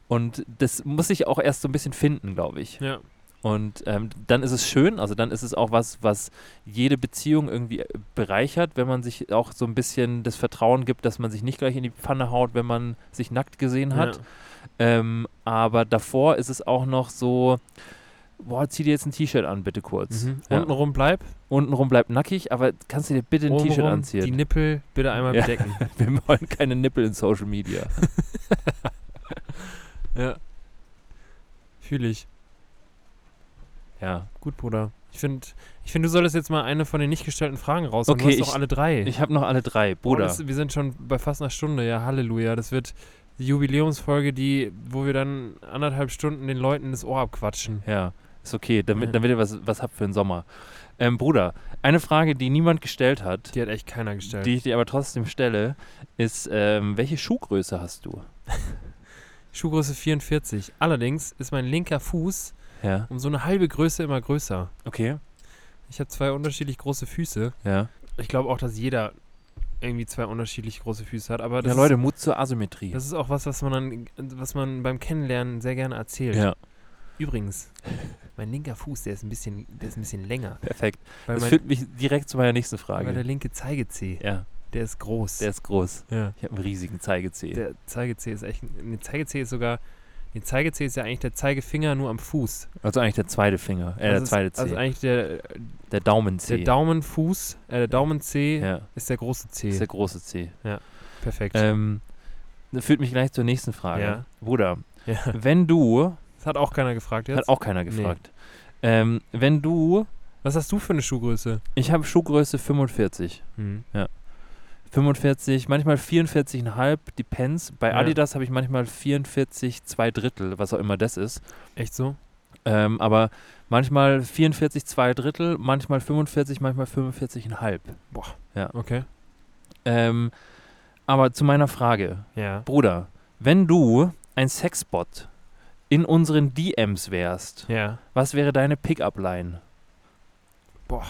Und das muss ich auch erst so ein bisschen finden, glaube ich.
Ja.
Und ähm, dann ist es schön, also dann ist es auch was, was jede Beziehung irgendwie äh, bereichert, wenn man sich auch so ein bisschen das Vertrauen gibt, dass man sich nicht gleich in die Pfanne haut, wenn man sich nackt gesehen hat.
Ja.
Ähm, aber davor ist es auch noch so, boah, zieh dir jetzt ein T-Shirt an, bitte kurz.
Mhm.
Ja.
Untenrum bleib.
Untenrum bleibt nackig, aber kannst du dir bitte ein T-Shirt anziehen?
Die Nippel bitte einmal
Ja.
bedecken.
Wir wollen keine Nippel in Social Media.
ja. Fühle ich.
ja.
Gut, Bruder. Ich finde, ich find, du solltest jetzt mal eine von den nicht gestellten Fragen raus.
Okay,
du hast
ich-
doch alle drei.
Ich habe noch alle drei. Bruder.
das, wir sind schon bei fast einer Stunde. Ja, Halleluja. Das wird die Jubiläumsfolge, die, wo wir dann anderthalb Stunden den Leuten das Ohr abquatschen.
Ja, ist okay, damit, damit ihr was, was habt für den Sommer. Ähm, Bruder, eine Frage, die niemand gestellt hat,
Die hat echt keiner gestellt.
die ich dir aber trotzdem stelle, ist, ähm, welche Schuhgröße hast du?
Schuhgröße 44. Allerdings ist mein linker Fuß
Ja,
um so eine halbe Größe immer größer.
okay.
Ich habe zwei unterschiedlich große Füße.
Ja.
Ich glaube auch, dass jeder irgendwie zwei unterschiedlich große Füße hat. Aber
ja, Leute, Mut zur Asymmetrie.
das ist auch was, was man dann, was man beim Kennenlernen sehr gerne erzählt.
ja,
Übrigens, mein linker Fuß, der ist ein bisschen, der ist ein bisschen länger.
perfekt.
Weil,
Das
mein,
führt mich direkt zu meiner nächsten
weil der
Frage.
linke Zeigezeh,
Ja,
der ist groß.
der ist groß.
ja.
Ich habe einen riesigen Zeigezeh.
Der Zeigezeh ist echt. Der Zeigezeh ist sogar. Der Zeigezeh ist ja eigentlich der Zeigefinger nur am Fuß.
also eigentlich der zweite Finger, äh,
Das
der
ist-
zweite Zeh.
Also eigentlich der,
der Daumenzeh.
der Daumenfuß, äh, der Daumenzeh
ja,
ist der große Zeh.
ist der große Zeh.
Perfekt.
Ähm, das führt mich gleich zur nächsten Frage.
Ja.
Bruder,
ja.
wenn du,
Das hat auch keiner gefragt jetzt.
hat auch keiner
Nee.
gefragt, ähm, wenn du,
Was hast du für eine Schuhgröße?
ich habe Schuhgröße 45.
Hm.
45, manchmal 44,5, depends. Bei
Ja.
Adidas habe ich manchmal 44, zwei Drittel, was auch immer das ist.
Echt so?
Ähm, aber manchmal 44, zwei Drittel, manchmal 45, manchmal 45,5.
Okay.
Ähm, aber zu meiner Frage.
Ja.
Bruder, wenn du ein Sexbot in unseren DMs wärst,
Ja.
was wäre deine Pickup-Line?
Boah.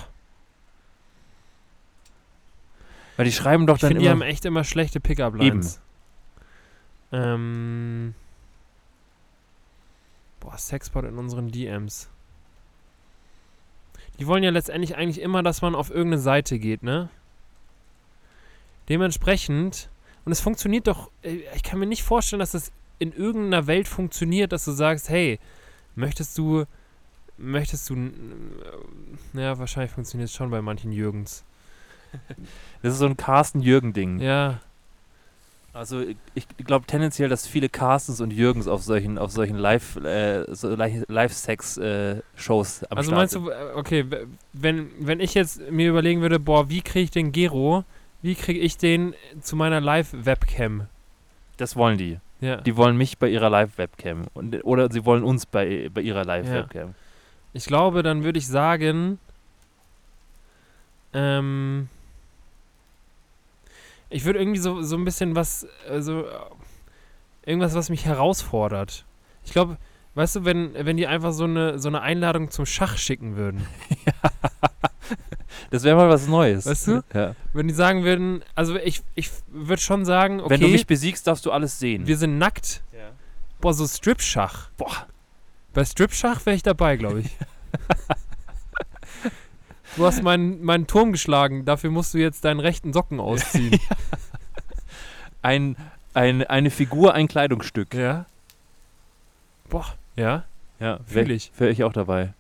Weil die schreiben doch
Ich
dann
finde, die haben
immer.
echt immer schlechte Pickup-Lines. Ähm. Boah, Sexbot in unseren DMs. Die wollen ja letztendlich eigentlich immer, dass man auf irgendeine Seite geht, ne? Dementsprechend, und es funktioniert doch, äh, ich kann mir nicht vorstellen, dass das in irgendeiner Welt funktioniert, dass du sagst, hey, möchtest du, möchtest du, äh, ja, wahrscheinlich funktioniert es schon bei manchen Jürgens.
Das ist so ein Carsten-Jürgen-Ding.
Ja,
Also ich, glaube tendenziell, dass viele Carstens und Jürgens auf solchen, auf solchen Live, äh, so Li- Live-Sex-Shows am
Also
Start
meinst
sind.
du, äh, okay, wenn, wenn ich jetzt mir überlegen würde, boah, wie kriege ich den Gero, wie kriege ich den zu meiner Live-Webcam?
Das wollen die.
Ja.
Die wollen mich bei ihrer Live-Webcam. Oder sie wollen uns bei, bei ihrer Live-Webcam.
Ich glaube, dann würde ich sagen, ähm, ich würde irgendwie so, so ein bisschen was, also irgendwas, was mich herausfordert. Ich glaube, weißt du, wenn, wenn die einfach so eine, so eine Einladung zum Schach schicken würden,
Das wäre mal was Neues.
Weißt du?
Ja.
wenn die sagen würden, also ich, ich würde schon sagen, okay,
Wenn du mich besiegst, darfst du alles sehen.
wir sind nackt, boah, so Strip-Schach.
Boah.
Bei Strip-Schach wäre ich dabei, glaube ich. du hast meinen, meinen Turm geschlagen, dafür musst du jetzt deinen rechten Socken ausziehen.
Ein, ein, eine Figur, ein Kleidungsstück.
ja. Boah, ja,
Ja,
Fühl
wäre
ich.
wär ich auch dabei.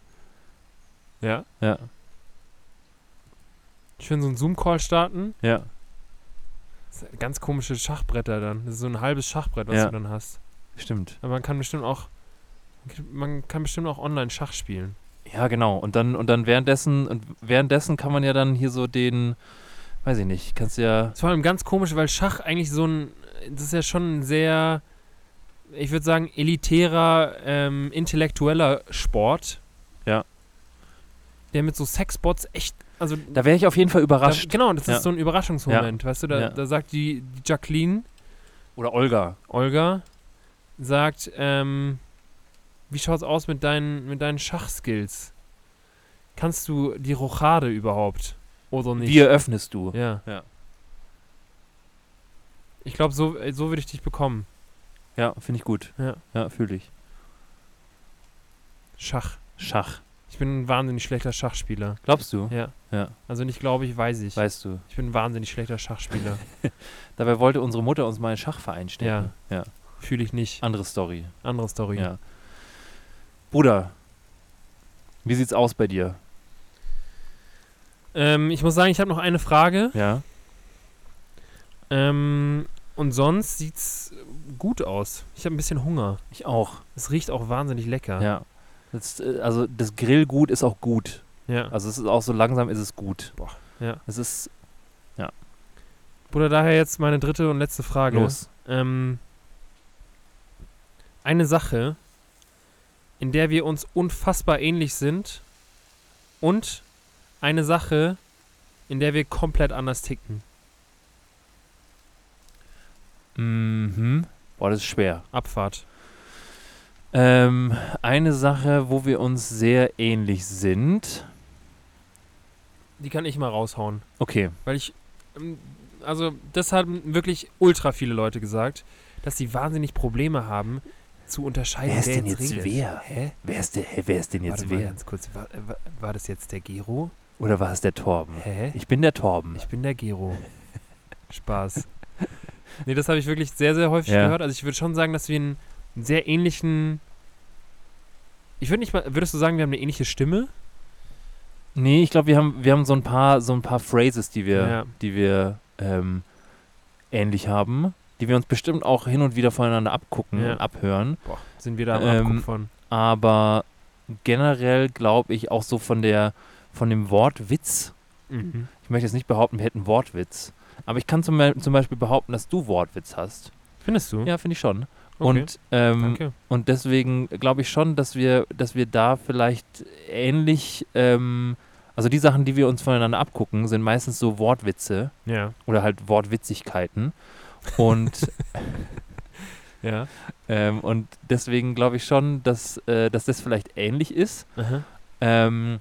ja.
Ja,
Ich will so einen Zoom-Call starten.
ja.
Ganz komische Schachbretter dann. Das ist so ein halbes Schachbrett, was
Ja.
du dann hast.
Stimmt.
Aber man kann bestimmt auch, man kann bestimmt auch online Schach spielen.
Ja, genau. Und dann, und dann währenddessen, und währenddessen kann man ja dann hier so den, weiß ich nicht, kannst du ja.
Das ist vor allem ganz komisch, weil Schach eigentlich so ein, das ist ja schon ein sehr, ich würde sagen, elitärer, ähm, intellektueller Sport.
Ja.
Der mit so Sexbots echt, also
Da wäre ich auf jeden Fall
da,
überrascht.
genau, das
Ja.
ist so ein Überraschungsmoment, weißt du, da,
Ja.
da sagt die, die Jacqueline,
Oder Olga.
Olga, sagt, ähm, wie schaut's aus mit deinen, mit deinen Schachskills? Kannst du die Rochade überhaupt? Oder nicht?
Wie eröffnest du?
Ja.
Ja.
Ich glaube, so, äh, so würde ich dich bekommen.
Ja, finde ich gut.
Ja.
Ja, fühle ich.
Schach.
Schach.
Ich bin ein wahnsinnig schlechter Schachspieler.
Glaubst du?
Ja.
Ja.
Also nicht glaube ich, weiß ich.
Weißt du.
Ich bin ein wahnsinnig schlechter Schachspieler.
Dabei wollte unsere Mutter uns mal einen Schachverein stecken. Ja.
Fühle ich nicht.
Andere Story.
Andere Story.
Ja. Bruder, wie sieht's aus bei dir?
Ähm, ich muss sagen, ich habe noch eine Frage.
Ja.
Ähm, und sonst sieht's gut aus. Ich habe ein bisschen Hunger.
Ich auch.
Es riecht auch wahnsinnig lecker.
Ja. Das, äh, also das Grillgut ist auch gut.
Ja.
Also es ist auch so langsam ist es gut.
Boah, ja.
Es ist
Bruder, daher jetzt meine dritte und letzte Frage.
los.
Ähm, eine Sache, in der wir uns unfassbar ähnlich sind und eine Sache, in der wir komplett anders ticken.
Mhm. Boah, das ist schwer.
Abfahrt.
Ähm, eine Sache, wo wir uns sehr ähnlich sind.
Die kann ich mal raushauen.
Okay.
Weil ich, ähm, also das haben wirklich ultra viele Leute gesagt, dass sie wahnsinnig Probleme haben zu unterscheiden,
Wer ist denn
jetzt
jetzt wer?
Hä?
Wer ist, der, hä, wer ist denn jetzt
Warte
wer?
ganz kurz. War, war, das jetzt der Gero?
Oder war es der Torben?
Hä?
Ich bin der Torben.
Ich bin der Gero. Spaß. Nee, das habe ich wirklich sehr, sehr häufig
Ja.
gehört. Also ich würde schon sagen, dass wir einen sehr ähnlichen. Ich würde nicht mal. Würdest du sagen, wir haben eine ähnliche Stimme?
Nee, ich glaube, wir haben, wir haben so ein paar, so ein paar Phrases, die wir,
Ja.
die wir ähm, ähnlich haben, die wir uns bestimmt auch hin und wieder voneinander abgucken
Ja.
und abhören.
Boah, sind wir da am
Ähm,
Abguck von.
Aber generell glaube ich auch so von der, von dem Wortwitz.
Mhm.
Ich möchte jetzt nicht behaupten, wir hätten Wortwitz. Aber ich kann zum, zum Beispiel behaupten, dass du Wortwitz hast.
Findest du?
Ja, finde ich schon.
Okay.
Und, ähm,
Danke.
und deswegen glaube ich schon, dass wir, dass wir da vielleicht ähnlich, ähm, also die Sachen, die wir uns voneinander abgucken, sind meistens so Wortwitze
Ja.
oder halt Wortwitzigkeiten. Und,
Ja.
ähm, und deswegen glaube ich schon, dass, äh, dass das vielleicht ähnlich ist. Ähm,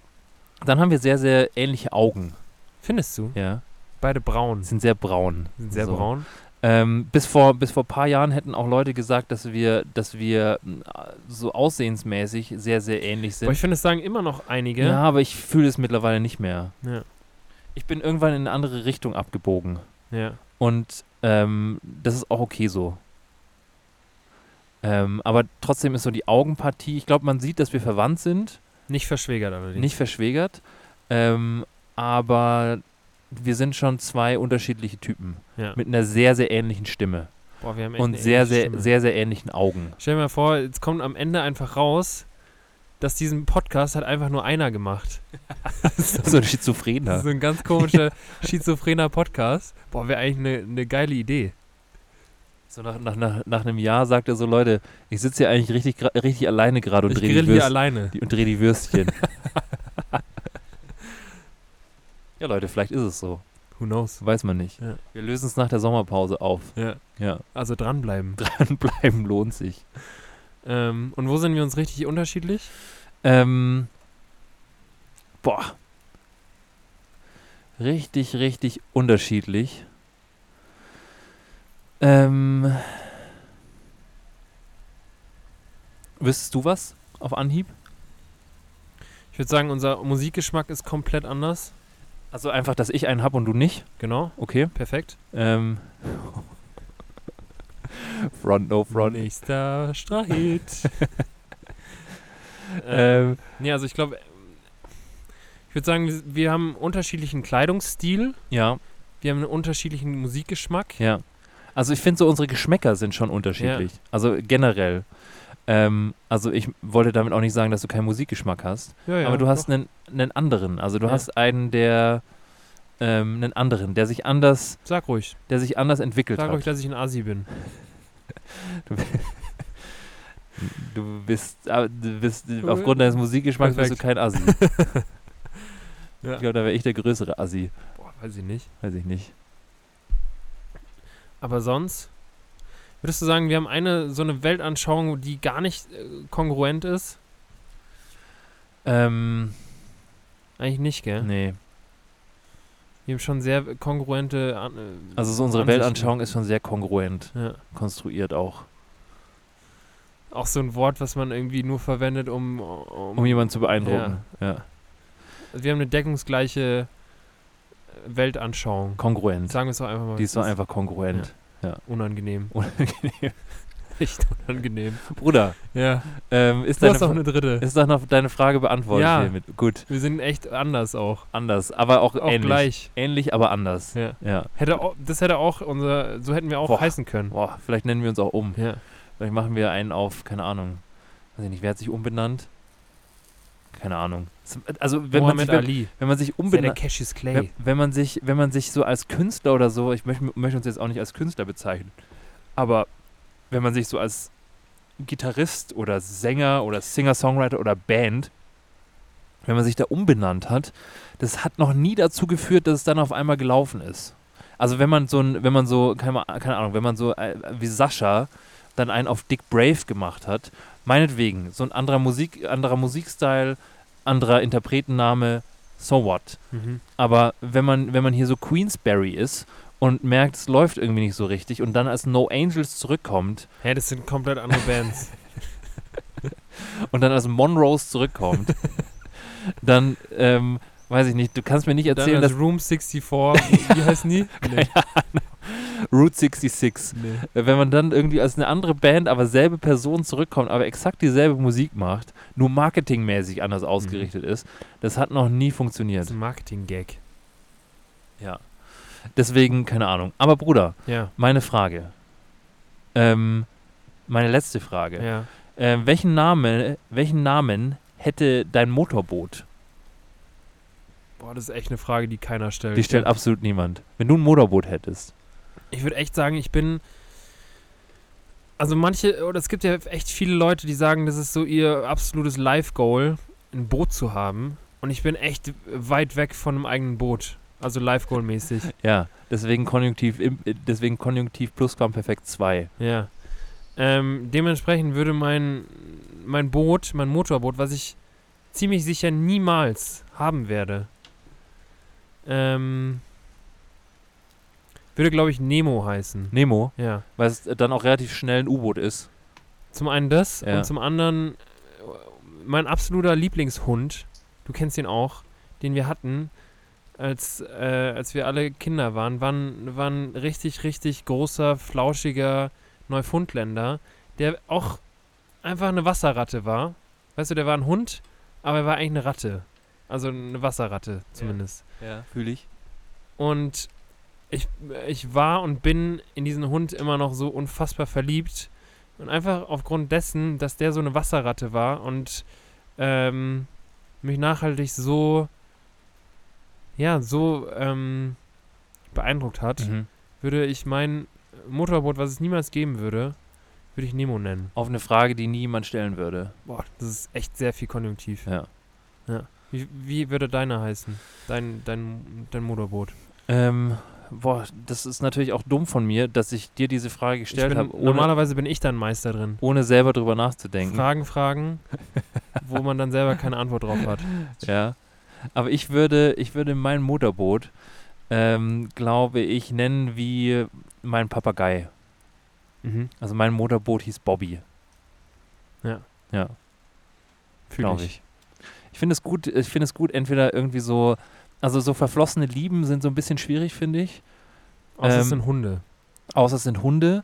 dann haben wir sehr, sehr ähnliche Augen.
Findest du?
Ja,
Beide braun.
sind sehr braun.
Sind sehr
So.
braun.
Ähm, bis vor bis vor paar Jahren hätten auch Leute gesagt, dass wir dass wir mh, so aussehensmäßig sehr sehr ähnlich sind.
Aber ich finde, es sagen immer noch einige.
ja, aber ich fühle es mittlerweile nicht mehr.
Ja.
Ich bin irgendwann in eine andere Richtung abgebogen
ja.
und ähm, das ist auch okay so. Ähm, aber trotzdem ist so die Augenpartie. Ich glaube, man sieht, dass wir verwandt sind,
Nicht verschwägert allerdings.
nicht verschwägert. Ähm, aber wir sind schon zwei unterschiedliche Typen
Ja.
mit einer sehr sehr ähnlichen Stimme.
Boah, wir haben echt
und sehr, sehr,
Stimme.
sehr, sehr ähnlichen Augen.
Stell dir mal vor, jetzt kommt am Ende einfach raus, dass diesen Podcast hat einfach nur einer gemacht.
so ein Schizophrener.
So ein ganz komischer, schizophrener Podcast. Boah, wäre eigentlich eine ne geile Idee.
So nach, nach, nach, nach einem Jahr sagt er so, Leute, ich sitze hier eigentlich richtig, richtig alleine gerade und drehe die,
grill hier
Würst,
alleine.
die, und dreh die Würstchen. ja, Leute, vielleicht ist es so.
Who knows?
Weiß man nicht.
Ja.
Wir lösen es nach der Sommerpause auf.
Ja.
Ja,
Also dranbleiben.
dranbleiben lohnt sich.
Ähm, und wo sind wir uns richtig unterschiedlich?
Ähm, boah. Richtig, richtig unterschiedlich. Ähm, wüsstest du was auf Anhieb?
Ich würde sagen, unser Musikgeschmack ist komplett anders.
Also einfach, dass ich einen hab und du nicht.
Genau,
Okay.
perfekt.
Ähm, front, no front.
Nächster Streit. ähm,
Ähm,
nee, also ich glaube, ich würde sagen, wir, wir haben einen unterschiedlichen Kleidungsstil.
ja,
Wir haben einen unterschiedlichen Musikgeschmack.
ja. Also ich finde so, unsere Geschmäcker sind schon unterschiedlich. Also generell. Ähm, also ich wollte damit auch nicht sagen, dass du keinen Musikgeschmack hast.
Ja,
aber du hast
doch.
einen, einen anderen. Also du
Ja.
hast einen, der ähm, einen anderen, der sich anders,
Sag ruhig.
der sich anders entwickelt
Sag ruhig,
hat.
dass ich ein Asi bin.
Du bist, ah, du bist aufgrund deines Musikgeschmacks bist du
Perfekt.
kein Assi.
Ja.
Ich glaube, da wäre ich der größere Assi.
Boah, weiß ich nicht.
Weiß ich nicht.
Aber sonst würdest du sagen, wir haben eine so eine Weltanschauung, die gar nicht äh, kongruent ist?
Ähm,
Eigentlich nicht, gell?
nee.
Wir haben schon sehr kongruente. An, äh,
Also so unsere
Ansichten.
Weltanschauung ist schon sehr kongruent
Ja.
konstruiert auch.
Auch so ein Wort, was man irgendwie nur verwendet, um. Um,
Um jemanden zu beeindrucken. Ja.
Wir haben eine deckungsgleiche äh, Weltanschauung.
Kongruent.
Sagen wir es doch einfach mal.
Die ist doch einfach kongruent.
Unangenehm.
Unangenehm.
Echt unangenehm.
Bruder,
Ja.
ähm, ist,
Du
deine,
hast auch eine dritte.
ist doch noch deine Frage beantwortet
Ja.
hiermit. Gut,
Wir sind echt anders auch.
anders, aber auch,
Auch
ähnlich.
gleich.
Ähnlich, aber anders.
Ja.
Ja.
Hätte auch, das hätte auch unser. So hätten wir auch
Boah.
heißen können.
Boah, vielleicht nennen wir uns auch um.
Ja.
Vielleicht machen wir einen auf, keine Ahnung. Weiß ich nicht, wer hat sich umbenannt? Keine Ahnung. Also wenn man,
Mohammed
sich, wenn,
Ali.
wenn man sich umbenannt, wenn, wenn man sich, wenn man sich so als Künstler oder so, ich möchte, möchte uns jetzt auch nicht als Künstler bezeichnen, aber wenn man sich so als Gitarrist oder Sänger oder Singer-Songwriter oder Band, wenn man sich da umbenannt hat, das hat noch nie dazu geführt, dass es dann auf einmal gelaufen ist. Also wenn man so ein, wenn man so, keine, keine Ahnung, wenn man so äh, wie Sascha dann einen auf Dick Brave gemacht hat, meinetwegen, so ein anderer Musik, anderer Musikstil, anderer Interpretenname, so what.
Mhm.
Aber wenn man, wenn man hier so Queensberry ist und merkt, es läuft irgendwie nicht so richtig und dann als No Angels zurückkommt
Hä, das sind komplett andere Bands.
und dann als Monrose zurückkommt, dann, ähm, weiß ich nicht, du kannst mir nicht erzählen,
Dann
dass
als Room 64. Wie heißen die? Nee.
Route 66,
nee.
wenn man dann irgendwie als eine andere Band, aber selbe Person zurückkommt, aber exakt dieselbe Musik macht, nur marketingmäßig anders ausgerichtet ist, das hat noch nie
Das
funktioniert.
ist ein Marketing-Gag.
Ja. Deswegen, keine Ahnung. Aber Bruder,
Ja.
meine Frage. Ähm, meine letzte Frage.
Ja.
Ähm, welchen, Namen, welchen Namen hätte dein Motorboot?
Boah, das ist echt eine Frage, die keiner stellt.
Die stellt absolut niemand. Wenn du ein Motorboot hättest.
Ich würde echt sagen, ich bin. Also manche, oder es gibt ja echt viele Leute, die sagen, das ist so ihr absolutes Life-Goal, ein Boot zu haben. Und ich bin echt weit weg von einem eigenen Boot. Also Life-Goal-mäßig.
Ja, deswegen Konjunktiv, deswegen Konjunktiv Plusquamperfekt 2.
ja. Ähm, dementsprechend würde mein, mein Boot, mein Motorboot, was ich ziemlich sicher niemals haben werde, ähm, würde, glaube ich, Nemo heißen.
Nemo,
Ja.
weil es dann auch relativ schnell ein U-Boot ist.
Zum einen das
Ja.
und zum anderen äh, mein absoluter Lieblingshund, du kennst ihn auch, den wir hatten, als, äh, als wir alle Kinder waren, war ein, war ein richtig, richtig großer, flauschiger Neufundländer, der auch einfach eine Wasserratte war. Weißt du, der war ein Hund, aber er war eigentlich eine Ratte. Also eine Wasserratte zumindest.
Ja, fühle ich.
Und ich, ich war und bin in diesen Hund immer noch so unfassbar verliebt. Und einfach aufgrund dessen, dass der so eine Wasserratte war und ähm, mich nachhaltig so, ja, so ähm, beeindruckt hat,
Mhm.
würde ich mein Motorboot, was es niemals geben würde, würde ich Nemo nennen.
Auf eine Frage, die niemand stellen würde.
Boah, das ist echt sehr viel Konjunktiv.
Ja.
Wie, wie würde deiner heißen? Dein, dein, dein Motorboot?
Ähm, boah, das ist natürlich auch dumm von mir, dass ich dir diese Frage gestellt habe,
normalerweise bin ich dann Meister drin.
ohne selber drüber nachzudenken.
Fragen fragen, wo man dann selber keine Antwort drauf hat.
Ja. Aber ich würde, ich würde mein Motorboot, ähm, glaube ich, nennen wie mein Papagei.
Mhm.
Also mein Motorboot hieß Bobby.
Ja.
Ja,
Fühl
glaube ich. Ich finde es gut, ich finde es gut, entweder irgendwie so, also so verflossene Lieben sind so ein bisschen schwierig, finde ich.
Außer es
Ähm,
sind Hunde.
Außer es sind Hunde.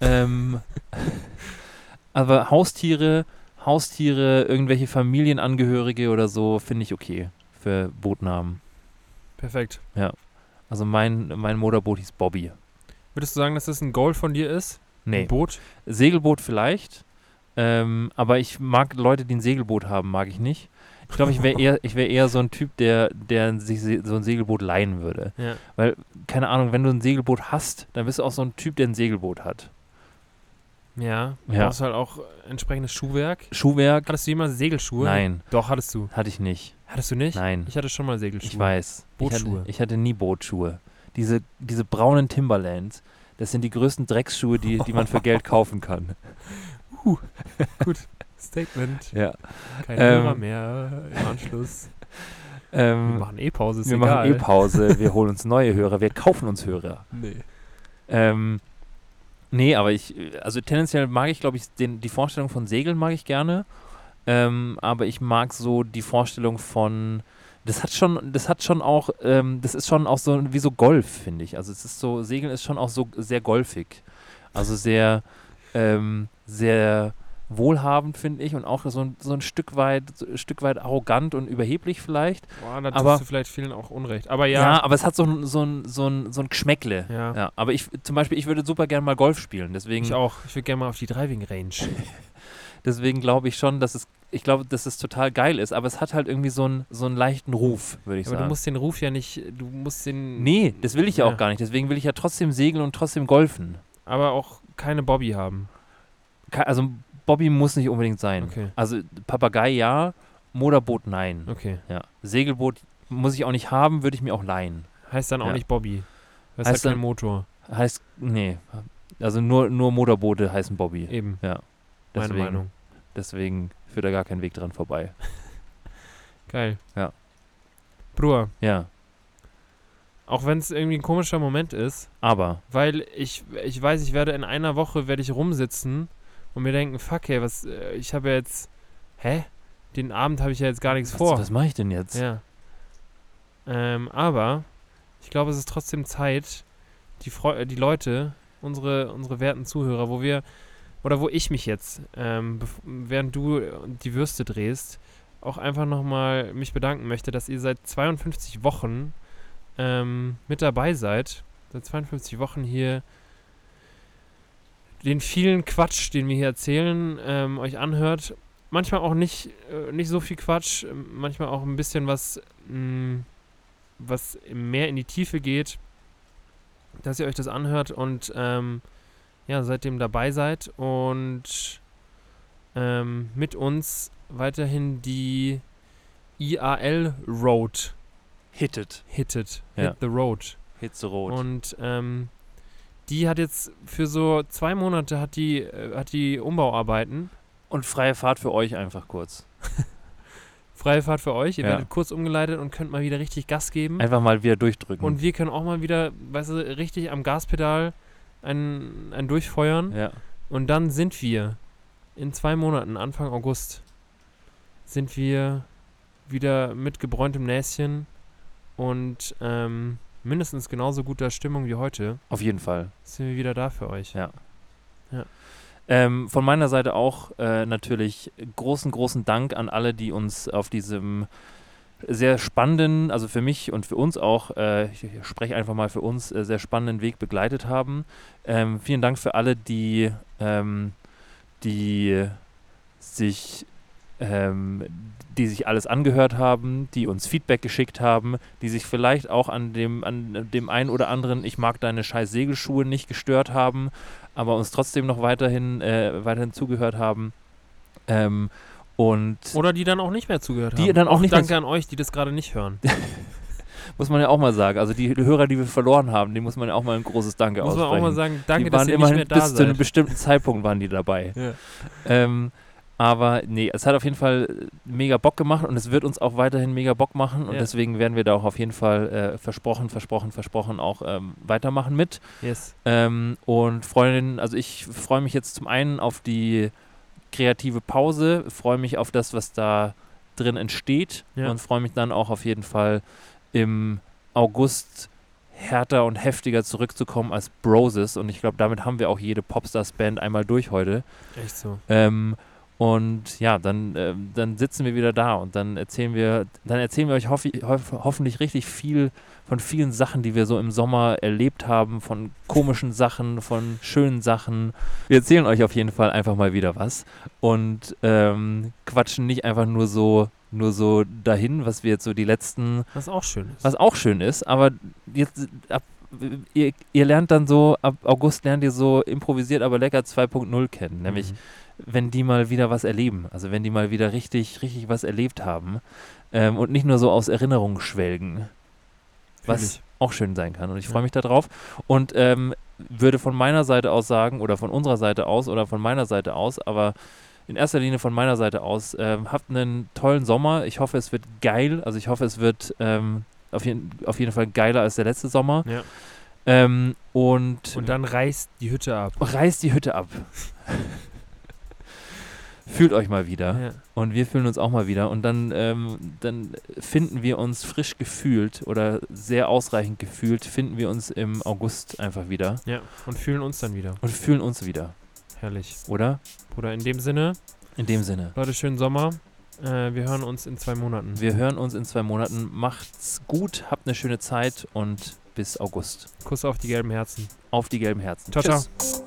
ähm, aber Haustiere, Haustiere, irgendwelche Familienangehörige oder so, finde ich okay für Bootnamen.
Perfekt.
Also mein, mein Motorboot hieß Bobby.
Würdest du sagen, dass das ein Goal von dir ist?
Nee,
Ein Boot?
Segelboot vielleicht. Ähm, aber ich mag Leute, die ein Segelboot haben, mag ich nicht. Ich glaube, ich wäre eher, ich wär eher so ein Typ, der, der sich so ein Segelboot leihen würde.
Ja.
Weil, keine Ahnung, wenn du ein Segelboot hast, dann bist du auch so ein Typ, der ein Segelboot hat.
Ja. Du
Ja.
brauchst halt auch entsprechendes Schuhwerk.
Schuhwerk?
Hattest du jemals Segelschuhe?
Nein,
Doch, hattest du.
hatte ich nicht.
Hattest du nicht?
Nein,
Ich hatte schon mal Segelschuhe.
ich weiß.
Bootschuhe.
Ich hatte, ich hatte nie Bootschuhe. Diese, diese braunen Timberlands, das sind die größten Drecksschuhe, die, die man für Geld kaufen kann.
Statement.
Ja.
Keine
Ähm,
Hörer mehr im Anschluss. Wir
Ähm,
machen eh Pause, ist
wir
egal.
machen eh Pause, wir holen uns neue Hörer, wir kaufen uns Hörer.
Nee.
Ähm, nee, aber ich, also tendenziell mag ich, glaube ich, den, die Vorstellung von Segeln mag ich gerne. Ähm, aber ich mag so die Vorstellung von, das hat schon, das hat schon auch, ähm, das ist schon auch so wie so Golf, finde ich. Also es ist so, Segeln ist schon auch so sehr golfig. Also sehr, ähm, sehr wohlhabend, finde ich, und auch so ein, so ein Stück weit, so ein Stück weit arrogant und überheblich vielleicht.
Boah, da
Aber-
tust du vielleicht vielen auch Unrecht. Aber
Ja,
ja.
aber es hat so ein, so ein, so ein, so ein Geschmäckle.
Ja.
Ja, aber ich zum Beispiel, ich würde super gerne mal Golf spielen. Deswegen,
Ich auch. Ich würde gerne mal auf die Driving Range.
deswegen glaube ich schon, dass es, ich glaube, dass es total geil ist. Aber es hat halt irgendwie so einen, so einen leichten Ruf, würde ich
Aber du
sagen.
musst den Ruf ja nicht, du musst den,
nee, das will ich ja
Ja.
auch gar nicht. Deswegen will ich ja trotzdem segeln und trotzdem golfen.
aber auch keine Bobby haben.
Also Bobby muss nicht unbedingt sein.
Okay.
Also Papagei ja, Motorboot nein.
Okay.
Ja. Segelboot muss ich auch nicht haben, würde ich mir auch leihen.
Heißt dann auch
Ja.
nicht Bobby. Das
Heißt
hat keinen Motor.
Heißt, nee. Also nur, nur Motorboote heißen Bobby.
Eben.
Ja.
Meine
Deswegen,
Meinung.
deswegen führt da gar kein Weg dran vorbei.
Geil.
Ja.
Bruder,
Ja.
auch wenn es irgendwie ein komischer Moment ist,
Aber,
weil ich, ich weiß, ich werde in einer Woche werde ich rumsitzen und mir denken, fuck, hey, was, äh, ich habe ja jetzt, hä? Den Abend habe ich ja jetzt gar nichts
was,
vor.
was mache ich denn jetzt?
Ja. Ähm, aber ich glaube, es ist trotzdem Zeit, die, Freu äh, die Leute, unsere, unsere werten Zuhörer, wo wir, oder wo ich mich jetzt, ähm, während du die Würste drehst, auch einfach nochmal mich bedanken möchte, dass ihr seit 52 Wochen ähm, mit dabei seid. Seit 52 Wochen hier den vielen Quatsch, den wir hier erzählen, ähm, euch anhört. Manchmal auch nicht, äh, nicht so viel Quatsch, ähm, manchmal auch ein bisschen was, mh, was mehr in die Tiefe geht, dass ihr euch das anhört und ähm, ja, seitdem dabei seid und ähm, mit uns weiterhin die IAL Road
Hittet.
hittet.
Ja.
Hit the Road.
Hitze rot.
Und ähm, die hat jetzt für so zwei Monate hat die, äh, hat die Umbauarbeiten.
Und freie Fahrt für euch einfach kurz.
Freie Fahrt für euch. Ihr
Ja.
werdet kurz umgeleitet und könnt mal wieder richtig Gas geben.
Einfach mal wieder durchdrücken.
Und wir können auch mal wieder, weißt du, richtig am Gaspedal ein, ein Durchfeuern.
ja.
Und dann sind wir in zwei Monaten, Anfang August, sind wir wieder mit gebräuntem Näschen und ähm, mindestens genauso guter Stimmung wie heute.
Auf jeden Fall.
Sind wir wieder da für euch.
Ja. Ähm, von meiner Seite auch äh, natürlich großen, großen Dank an alle, die uns auf diesem sehr spannenden, also für mich und für uns auch, äh, ich, ich spreche einfach mal für uns, äh, sehr spannenden Weg begleitet haben. Ähm, vielen Dank für alle, die, ähm, die sich ähm, die sich alles angehört haben, die uns Feedback geschickt haben, die sich vielleicht auch an dem, an dem einen oder anderen Ich mag deine scheiß Segelschuhe nicht gestört haben, aber uns trotzdem noch weiterhin, äh, weiterhin zugehört haben. Ähm, und
Oder die dann auch nicht mehr zugehört
Die
haben.
dann auch nicht mehr
Danke an euch, die das gerade nicht hören.
muss man ja auch mal sagen, also die Hörer, die wir verloren haben, denen muss man ja auch mal ein großes Danke
Muss man
aussprechen.
auch mal sagen, danke,
die
dass ihr nicht
immerhin
mehr da
bis zu einem
seid.
bestimmten Zeitpunkt waren die dabei.
Ja.
Ähm, aber nee, es hat auf jeden Fall mega Bock gemacht und es wird uns auch weiterhin mega Bock machen und
Ja.
deswegen werden wir da auch auf jeden Fall äh, versprochen, versprochen, versprochen auch ähm, weitermachen mit.
Yes.
Ähm, und Freundinnen, also ich freue mich jetzt zum einen auf die kreative Pause, freue mich auf das, was da drin entsteht
Ja.
und freue mich dann auch auf jeden Fall im August härter und heftiger zurückzukommen als Broses und ich glaube, damit haben wir auch jede Popstars-Band einmal durch heute.
Echt so.
Ähm, und ja, dann, ähm, dann sitzen wir wieder da und dann erzählen wir, dann erzählen wir euch hoffe, hoff, hoffentlich richtig viel von vielen Sachen, die wir so im Sommer erlebt haben, von komischen Sachen, von schönen Sachen. Wir erzählen euch auf jeden Fall einfach mal wieder was und ähm, quatschen nicht einfach nur so, nur so dahin, was wir jetzt so die letzten
Was auch schön ist.
was auch schön ist, aber jetzt ab, ihr, ihr lernt dann so, ab August lernt ihr so improvisiert, aber lecker 2.0 kennen. Nämlich,
Mhm.
Wenn die mal wieder was erleben. Also wenn die mal wieder richtig, richtig was erlebt haben. Ähm, und nicht nur so aus Erinnerungen schwelgen. Was auch schön sein kann. Und ich
Ja.
freue mich darauf. Und ähm, würde von meiner Seite aus sagen, oder von unserer Seite aus, oder von meiner Seite aus, aber in erster Linie von meiner Seite aus, ähm, habt einen tollen Sommer. Ich hoffe, es wird geil. Also ich hoffe, es wird ähm, auf, jeden, auf jeden Fall geiler als der letzte Sommer.
Ja.
Ähm, und,
Und dann reißt die Hütte ab.
reißt die Hütte ab. Fühlt euch mal wieder.
Ja.
Und wir fühlen uns auch mal wieder. Und dann, ähm, dann finden wir uns frisch gefühlt oder sehr ausreichend gefühlt, finden wir uns im August einfach wieder
ja. Und fühlen uns dann wieder.
und fühlen uns wieder.
Herrlich.
Oder?
Bruder, in dem Sinne,
In dem Sinne.
Leute, schönen Sommer. Äh, wir hören uns in zwei Monaten.
Wir hören uns in zwei Monaten. Macht's gut, habt eine schöne Zeit und bis August.
Kuss auf die gelben Herzen.
Auf die gelben Herzen.
Ciao, ciao.
Tschüss.